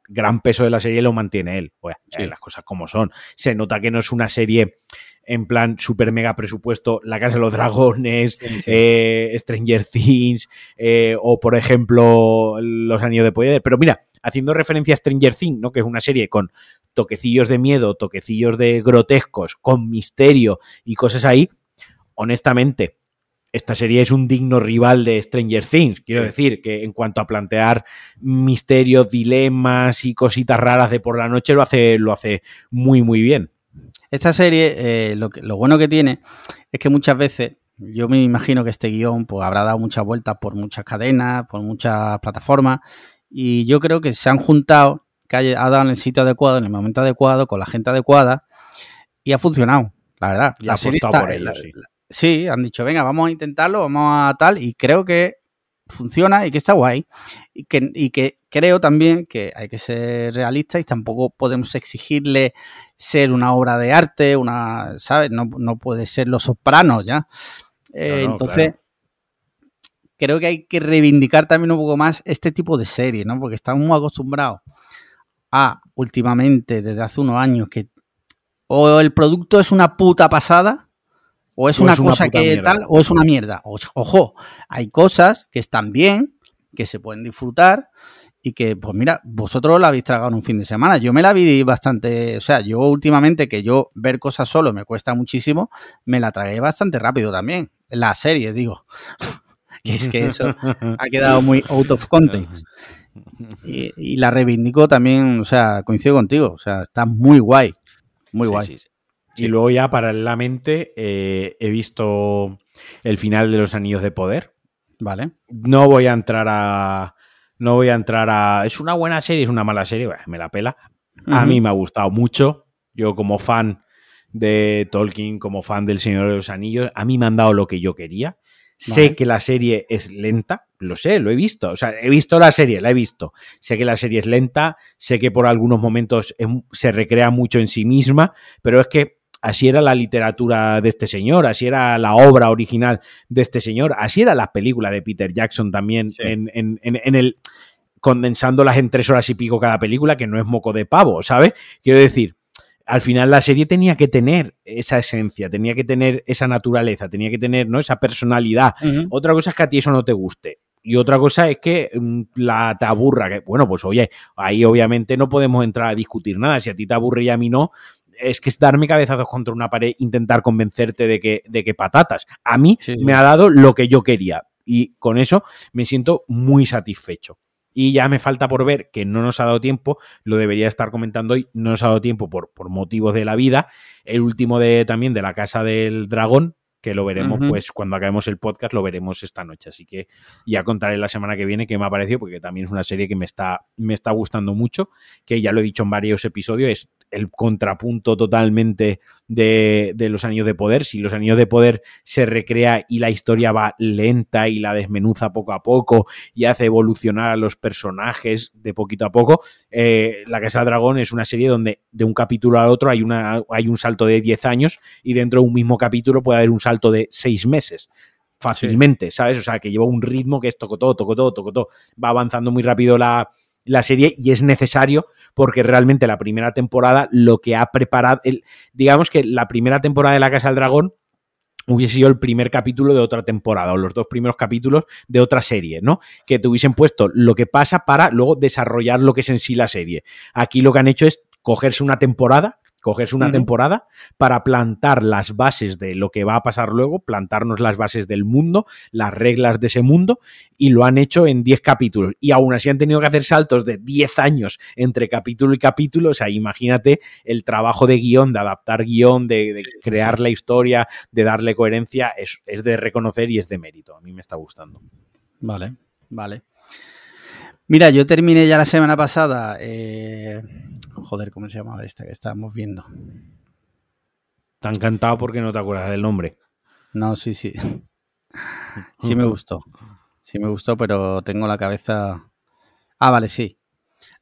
gran peso de la serie lo mantiene él. Pues, Las cosas como son. Se nota que no es una serie en plan super mega presupuesto La Casa de los Dragones, eh, Stranger Things eh, o por ejemplo Los Anillos de Poder. Pero mira, haciendo referencia a Stranger Things, ¿no? que es una serie con toquecillos de miedo, toquecillos de grotescos, con misterio y cosas ahí, honestamente, esta serie es un digno rival de Stranger Things. Quiero decir que en cuanto a plantear misterios, dilemas y cositas raras de por la noche, lo hace, lo hace muy, muy bien. Esta serie, eh, lo, lo, bueno que tiene es que muchas veces, yo me imagino que este guion pues, habrá dado muchas vueltas por muchas cadenas, por muchas plataformas, y yo creo que se han juntado, que ha, dado en el sitio adecuado, en el momento adecuado, con la gente adecuada, y ha funcionado, la verdad. La serie está, sí. Sí, han dicho, venga, vamos a intentarlo, vamos a tal, y creo que funciona y que está guay. Y que, y que creo también que hay que ser realistas y tampoco podemos exigirle ser una obra de arte, una, ¿sabes? No, puede ser Los Sopranos ya. Eh, entonces, creo que hay que reivindicar también un poco más este tipo de series, ¿no? Porque estamos muy acostumbrados a, últimamente, desde hace unos años, que o el producto es una puta pasada, o es una cosa que tal, o es una mierda. ojo, hay cosas que están bien, que se pueden disfrutar, y que, pues mira, vosotros la habéis tragado en un fin de semana. Yo me la vi bastante, o sea, yo últimamente que yo ver cosas solo me cuesta muchísimo, me la tragué bastante rápido también. La serie, digo. y es que eso ha quedado muy out of context. Y, la reivindico también, o sea, coincido contigo, o sea, está muy guay, muy guay. Y luego ya paralelamente eh, he visto el final de los Anillos de Poder. Vale. No voy a entrar a, no voy a entrar a. ¿Es una buena serie? ¿Es una mala serie? me la pela. A mí me ha gustado mucho. Yo, como fan de Tolkien, como fan del Señor de los Anillos, a mí me han dado lo que yo quería. Sé que la serie es lenta, lo sé, lo he visto. O sea, he visto la serie, la he visto. Sé que la serie es lenta, sé que por algunos momentos se recrea mucho en sí misma, pero es que así era la literatura de este señor, así era la obra original de este señor, así era la película de Peter Jackson también en, el condensándolas en tres horas y pico cada película, que no es moco de pavo, ¿sabes? Quiero decir, al final la serie tenía que tener esa esencia, tenía que tener esa naturaleza, tenía que tener ¿no? esa personalidad. Otra cosa es que a ti eso no te guste. Y otra cosa es que mm, la te aburra, que bueno, pues oye, ahí obviamente no podemos entrar a discutir nada. Si a ti te aburre y a mí no, es que es darme cabezazos contra una pared, intentar convencerte de que, de que patatas. A mí me ha dado lo que yo quería y con eso me siento muy satisfecho. Y ya me falta por ver que no nos ha dado tiempo, lo debería estar comentando hoy, no nos ha dado tiempo por, por motivos de la vida. El último de también de la Casa del Dragón, que lo veremos pues cuando acabemos el podcast, lo veremos esta noche. Así que ya contaré la semana que viene qué me ha parecido, porque también es una serie que me está, me está gustando mucho, que ya lo he dicho en varios episodios, es el contrapunto totalmente de, los Anillos de Poder. Si los Anillos de Poder se recrea y la historia va lenta y la desmenuza poco a poco y hace evolucionar a los personajes de poquito a poco, eh, La Casa del Dragón es una serie donde de un capítulo al otro hay, una, hay un salto de 10 años y dentro de un mismo capítulo puede haber un salto de 6 meses fácilmente, ¿sabes? O sea, que lleva un ritmo que es toco todo, toco todo, toco todo. Va avanzando muy rápido la, la serie y es necesario porque realmente la primera temporada lo que ha preparado, el, digamos que la primera temporada de La Casa del Dragón hubiese sido el primer capítulo de otra temporada o los dos primeros capítulos de otra serie, ¿no? Que te hubiesen puesto lo que pasa para luego desarrollar lo que es en sí la serie. Aquí lo que han hecho es cogerse una temporada cogerse una temporada para plantar las bases de lo que va a pasar luego, plantarnos las bases del mundo, las reglas de ese mundo, y lo han hecho en 10 capítulos. Y aún así han tenido que hacer saltos de 10 años entre capítulo y capítulo. O sea, imagínate el trabajo de guion, de adaptar guion, de, crear la historia, de darle coherencia, es, es de reconocer y es de mérito. A mí me está gustando. Vale, vale. Mira, yo terminé ya la semana pasada. Eh, joder, ¿cómo se llamaba esta que estábamos viendo? Te ha encantado porque no te acuerdas del nombre. No, sí, sí. Sí me gustó. Sí me gustó, pero tengo la cabeza. Ah, vale, sí.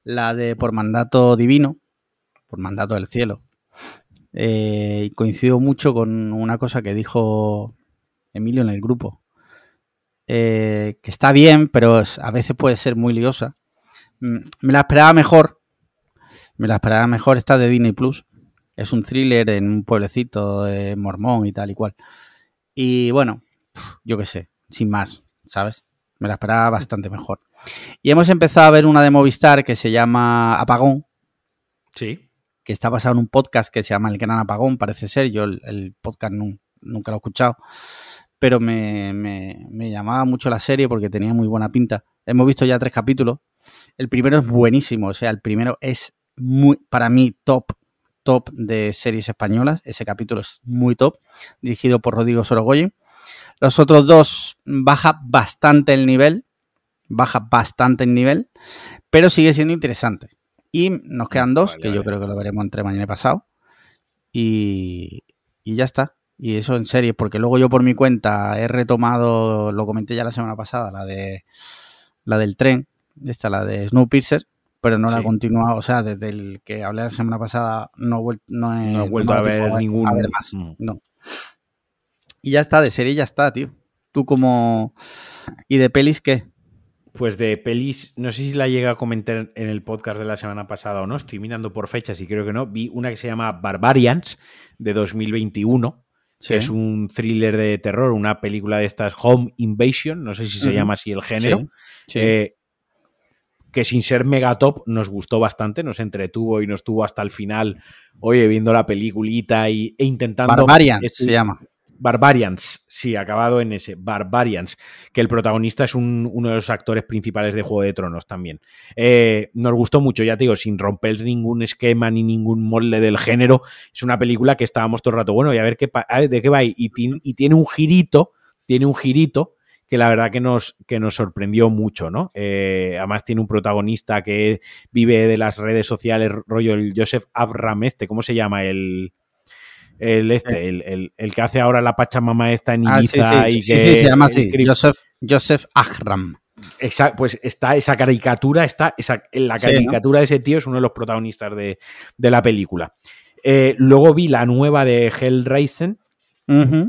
La de por mandato divino, por mandato del cielo. Eh, coincido mucho con una cosa que dijo Emilio en el grupo. Eh, que está bien, pero a veces puede ser muy liosa. Mm, me la esperaba mejor. Me la esperaba mejor esta de Disney Plus. Es un thriller en un pueblecito de mormón y tal y cual. Y bueno, yo qué sé, sin más, ¿sabes? Me la esperaba bastante mejor. Y hemos empezado a ver una de Movistar que se llama Apagón. Sí. Que está basado en un podcast que se llama El Gran Apagón, parece ser. Yo el, podcast nunca lo he escuchado pero me, me, llamaba mucho la serie porque tenía muy buena pinta. Hemos visto ya tres capítulos. El primero es buenísimo, o sea, el primero es muy, para mí, top, top de series españolas. Ese capítulo es muy top, dirigido por Rodrigo Sorogoyen. Los otros dos baja bastante el nivel, baja bastante el nivel, pero sigue siendo interesante. Y nos quedan dos, que yo creo que lo veremos entre mañana y pasado. Y, y ya está. Y eso en serie, porque luego yo por mi cuenta he retomado, lo comenté ya la semana pasada, la de la del tren, esta, la de Snowpiercer, pero no la he continuado. O sea, desde el que hablé la semana pasada no, no he, No he vuelto a ver tiempo ningún- a ver más. Mm. No. Y ya está, de serie ya está, tío. Tú como... ¿Y de pelis qué? Pues de pelis, no sé si la llega a comentar en el podcast de la semana pasada o no, estoy mirando por fechas y creo que no. Vi una que se llama Barbarians de 2021, Sí. Que es un thriller de terror, una película de estas Home Invasion, no sé si se llama así el género, eh, que sin ser mega top nos gustó bastante, nos entretuvo y nos tuvo hasta el final, oye, viendo la peliculita y, e intentando... Barbarian se llama. Barbarians, sí, acabado en ese, Barbarians, que el protagonista es un- uno de los actores principales de Juego de Tronos también. Eh, nos gustó mucho, ya te digo, sin romper ningún esquema ni ningún molde del género. Es una película que estábamos todo el rato, bueno, y a ver qué de qué va. Y, y tiene un girito, tiene un girito que la verdad que nos, que nos sorprendió mucho, ¿no? Eh, además tiene un protagonista que vive de las redes sociales, rollo el Joseph Abram este, ¿cómo se llama? El, el este, el, el- el que hace ahora la Pachamama esta en Ah, sí, Ibiza sí, y sí, que sí, se llama así. Joseph, Joseph Ahram. Exa- pues está esa caricatura, está esa, la caricatura de ese tío es uno de los protagonistas de, de la película. Eh, luego vi la nueva de Hellraiser,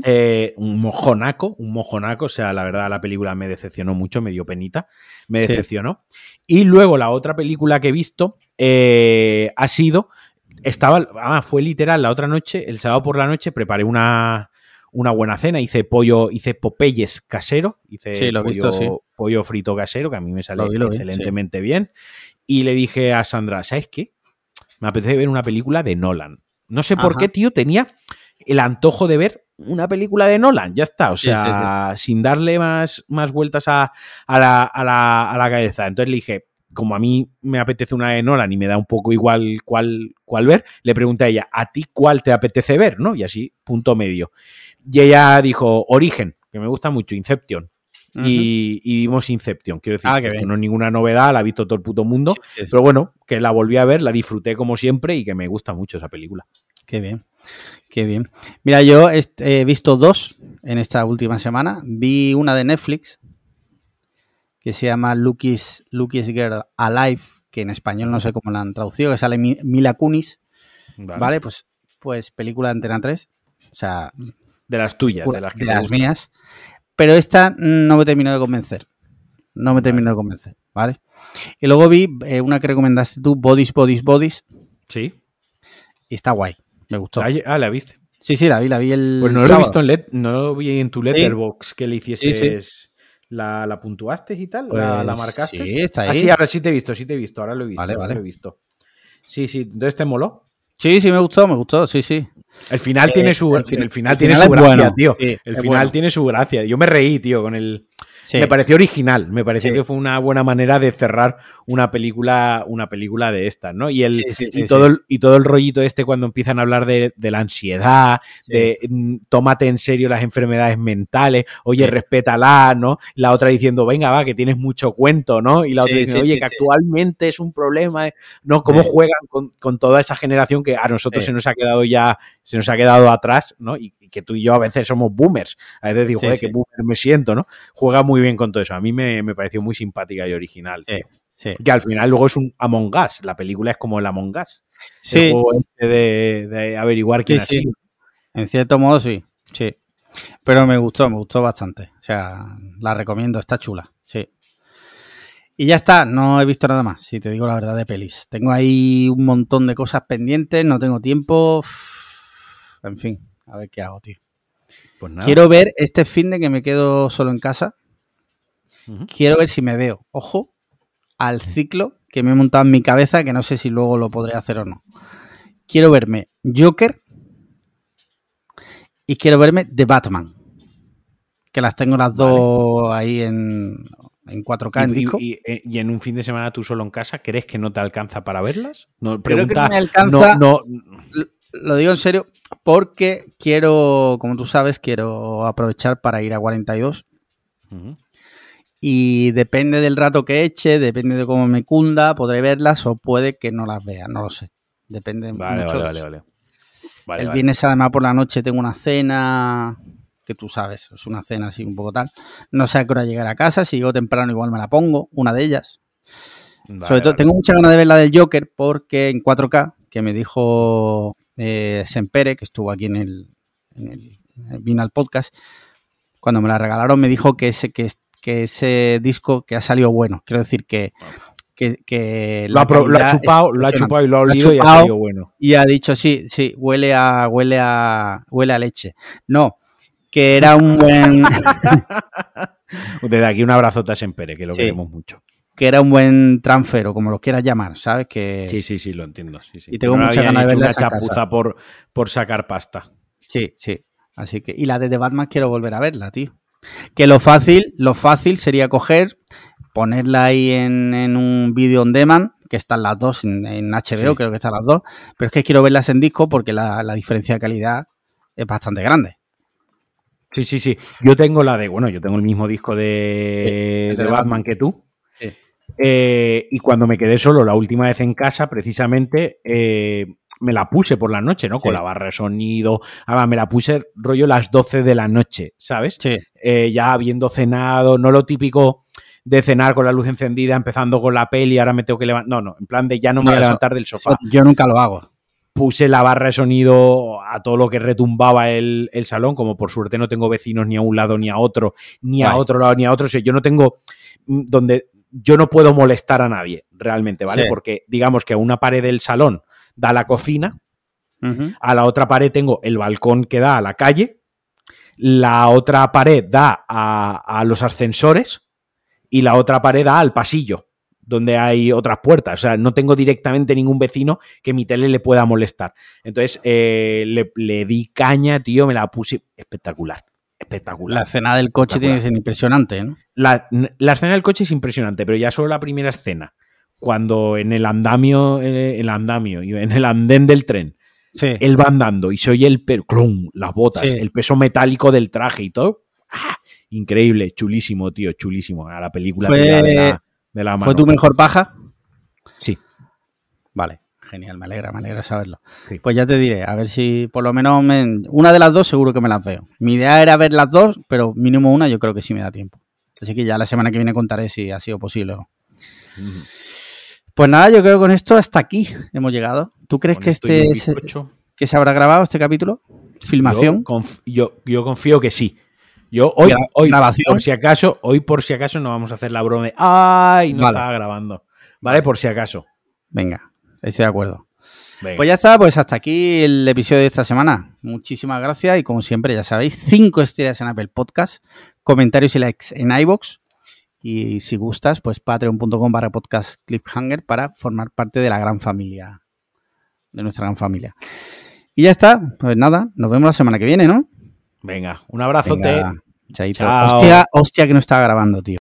eh, un mojonaco, un mojonaco, o sea, la verdad la película me decepcionó mucho, me dio penita, me decepcionó. Y luego la otra película que he visto eh, ha sido, estaba, ah, fue literal la otra noche, el sábado por la noche preparé una, una buena cena, hice pollo, hice Popeyes casero, hice Sí, lo pollo, visto, sí. pollo frito casero, que a mí me sale vi, vi, excelentemente bien. Y le dije a Sandra, ¿sabes qué? Me apetece ver una película de Nolan. No sé por qué, tío, tenía el antojo de ver una película de Nolan. Ya está. O sea, sin darle más, más vueltas a, a la, a la- a la cabeza. Entonces le dije, como a mí me apetece una de Nolan y me da un poco igual cuál, cuál ver, le pregunté a ella, ¿a ti cuál te apetece ver? ¿No? Y así, punto medio. Y ella dijo, Origen, que me gusta mucho, Inception. Y, y vimos Inception. Quiero decir, Ah, que esto no es ninguna novedad, la ha visto todo el puto mundo. Sí, sí, sí. Pero bueno, que la volví a ver, la disfruté como siempre y que me gusta mucho esa película. Qué bien, qué bien. Mira, yo he visto dos en esta última semana. Vi una de Netflix que se llama Lucky's, Lucky's Girl Alive, que en español no sé cómo la han traducido, que sale Mi- Mila Kunis, ¿vale? Pues, pues película de Antena 3, o sea, De las tuyas, de las que de te las mías. Pero esta no me terminó de convencer. No me terminó de convencer, ¿vale? Y luego vi eh, una que recomendaste tú, Bodies, Bodies, Bodies, Sí. y está guay. Me gustó. Ah, la viste. Sí, sí, la vi, la vi el. Pues no lo he visto en let, no lo vi en tu letterbox que le hicieses. Sí, sí. La, la puntuaste y tal? ¿La, Pues la marcaste? sí, está Ah, ahí. sí, ahora sí te he visto, sí te he visto, ahora lo he visto. Vale, vale. lo he visto. Sí, sí, entonces te moló. Sí, sí, me gustó, me gustó, sí, sí. El final Eh, tiene su, el el fin- final el tiene final su gracia, bueno, tío. sí, el final bueno. tiene su gracia. Yo me reí, tío, con el. Sí. Me pareció original, me pareció Sí. que fue una buena manera de cerrar una película, una película de estas, ¿no? Y el Sí, y todo el, y todo el rollito este cuando empiezan a hablar de, de la ansiedad, de mm, tómate en serio las enfermedades mentales, oye, respétala, ¿no? La otra diciendo, venga, va, que tienes mucho cuento, ¿no? Y la otra diciendo, oye, que actualmente es un problema, eh, ¿no? Cómo juegan con, con toda esa generación que a nosotros se nos ha quedado ya, se nos ha quedado atrás, ¿no? Y que tú y yo a veces somos boomers. A veces digo, Sí, joder, sí. qué boomer me siento, ¿no? Juega muy bien con todo eso. A mí me, me pareció muy simpática y original. Sí, tío. Que al final luego es un Among Us. La película es como el Among Us. El Sí, juego este de, de averiguar quién ha sí. sido. en cierto modo sí, sí. Pero me gustó, me gustó bastante. O sea, la recomiendo, está chula, sí. Y ya está, no he visto nada más, si te digo la verdad de pelis. Tengo ahí un montón de cosas pendientes, no tengo tiempo. En fin, a ver qué hago, tío. Pues nada. Quiero ver este fin de que me quedo solo en casa. Quiero ver si me veo, ojo, al ciclo que me he montado en mi cabeza, que no sé si luego lo podré hacer o no. Quiero verme Joker y quiero verme The Batman. Que las tengo las dos ahí en, en 4K en Y, disco. y- y- y en un fin de semana tú solo en casa, ¿crees que no te alcanza para verlas? No, Creo que no me alcanza. no, no- Lo digo en serio porque quiero, como tú sabes, quiero aprovechar para ir a 42 Ujú. y depende del rato que eche, depende de cómo me cunda, podré verlas o puede que no las vea, no lo sé. Depende Vale, mucho vale, de vale, vale. Vale, el viernes además por la noche tengo una cena que tú sabes, es una cena así un poco tal. No sé a qué hora llegar a casa, si llego temprano igual me la pongo, una de ellas. Sobre todo, tengo mucha ganas de ver la del Joker porque en 4K, que me dijo eh, Sempere, que estuvo aquí en el, en el, vino al podcast, cuando me la regalaron me dijo que ese, que, que ese disco que ha salido bueno. Quiero decir que, que, que lo, ha, lo, ha, chupado, lo ha chupado y lo ha olido y ha salido bueno. Y ha dicho, sí, sí, huele a, huele a, huele a leche. No, que era un buen... Desde aquí un abrazote a Sempere, que lo sí. queremos mucho que era un buen transfer o como lo quieras llamar, ¿sabes? Que... Sí, sí, sí, lo entiendo. Sí, sí. Y tengo no mucha ganas de verla. Una chapuza por, por sacar pasta. Sí, sí. Así que, y la de The Batman quiero volver a verla, tío. Que lo fácil, lo fácil sería coger, ponerla ahí en, en un vídeo on demand, que están las dos en, en HBO, sí. creo que están las dos, pero es que quiero verlas en disco porque la, la diferencia de calidad es bastante grande. Sí, sí, sí. Yo tengo la de, bueno, yo tengo el mismo disco de, sí, de, de Batman, Batman que tú. Eh, y cuando me quedé solo la última vez en casa, precisamente, eh, me la puse por la noche, ¿no? Sí. Con la barra de sonido. Además, me la puse rollo las 12 de la noche, ¿sabes? Sí. Eh, ya habiendo cenado, no lo típico de cenar con la luz encendida, empezando con la peli, ahora me tengo que levantar. No, no, en plan de ya no me no, voy a levantar del sofá. Yo nunca lo hago. Puse la barra de sonido a todo lo que retumbaba el, el, salón, como por suerte no tengo vecinos ni a un lado ni a otro, ni a otro lado ni a otro. O sea, yo no tengo mm, donde yo no puedo molestar a nadie, realmente, ¿vale? Sí. Porque digamos que a una pared del salón da la cocina, uh -huh. a la otra pared tengo el balcón que da a la calle, la otra pared da a, a los ascensores y la otra pared da al pasillo donde hay otras puertas. O sea, no tengo directamente ningún vecino que mi tele le pueda molestar. Entonces, eh, le, le, di caña, tío, me la puse espectacular. Espectacular. La escena del coche tiene que ser impresionante, ¿no? La, la, escena del coche es impresionante, pero ya solo la primera escena, cuando en el andamio, el andamio, en el andén del tren, sí. él va andando y se oye el clon, las botas, sí. el peso metálico del traje y todo. ¡Ah! Increíble, chulísimo, tío, chulísimo. A la película Fue... de la, de la mano. ¿Fue tu mejor paja? Sí. Vale, genial, me alegra, me alegra saberlo. Sí. Pues ya te diré, a ver si por lo menos me... una de las dos seguro que me las veo. Mi idea era ver las dos, pero mínimo una yo creo que sí me da tiempo. Así que ya la semana que viene contaré si ha sido posible o no. Pues nada, yo creo que con esto hasta aquí hemos llegado. ¿Tú crees con que este es, que se habrá grabado este capítulo? ¿Filmación? Yo, conf yo, yo confío que sí. Yo hoy, hoy por si acaso, hoy por si acaso no vamos a hacer la broma de ¡ay! No vale. estaba grabando. ¿Vale? Por si acaso. Venga, estoy de acuerdo. Venga. Pues ya está, pues hasta aquí el episodio de esta semana. Muchísimas gracias y como siempre, ya sabéis, cinco estrellas en Apple Podcast, comentarios y likes en iBox y si gustas, pues patreon.com barra podcast cliffhanger para formar parte de la gran familia, de nuestra gran familia. Y ya está, pues nada, nos vemos la semana que viene, ¿no? Venga, un abrazote. Venga, chaito. Chao. Hostia, hostia que no estaba grabando, tío.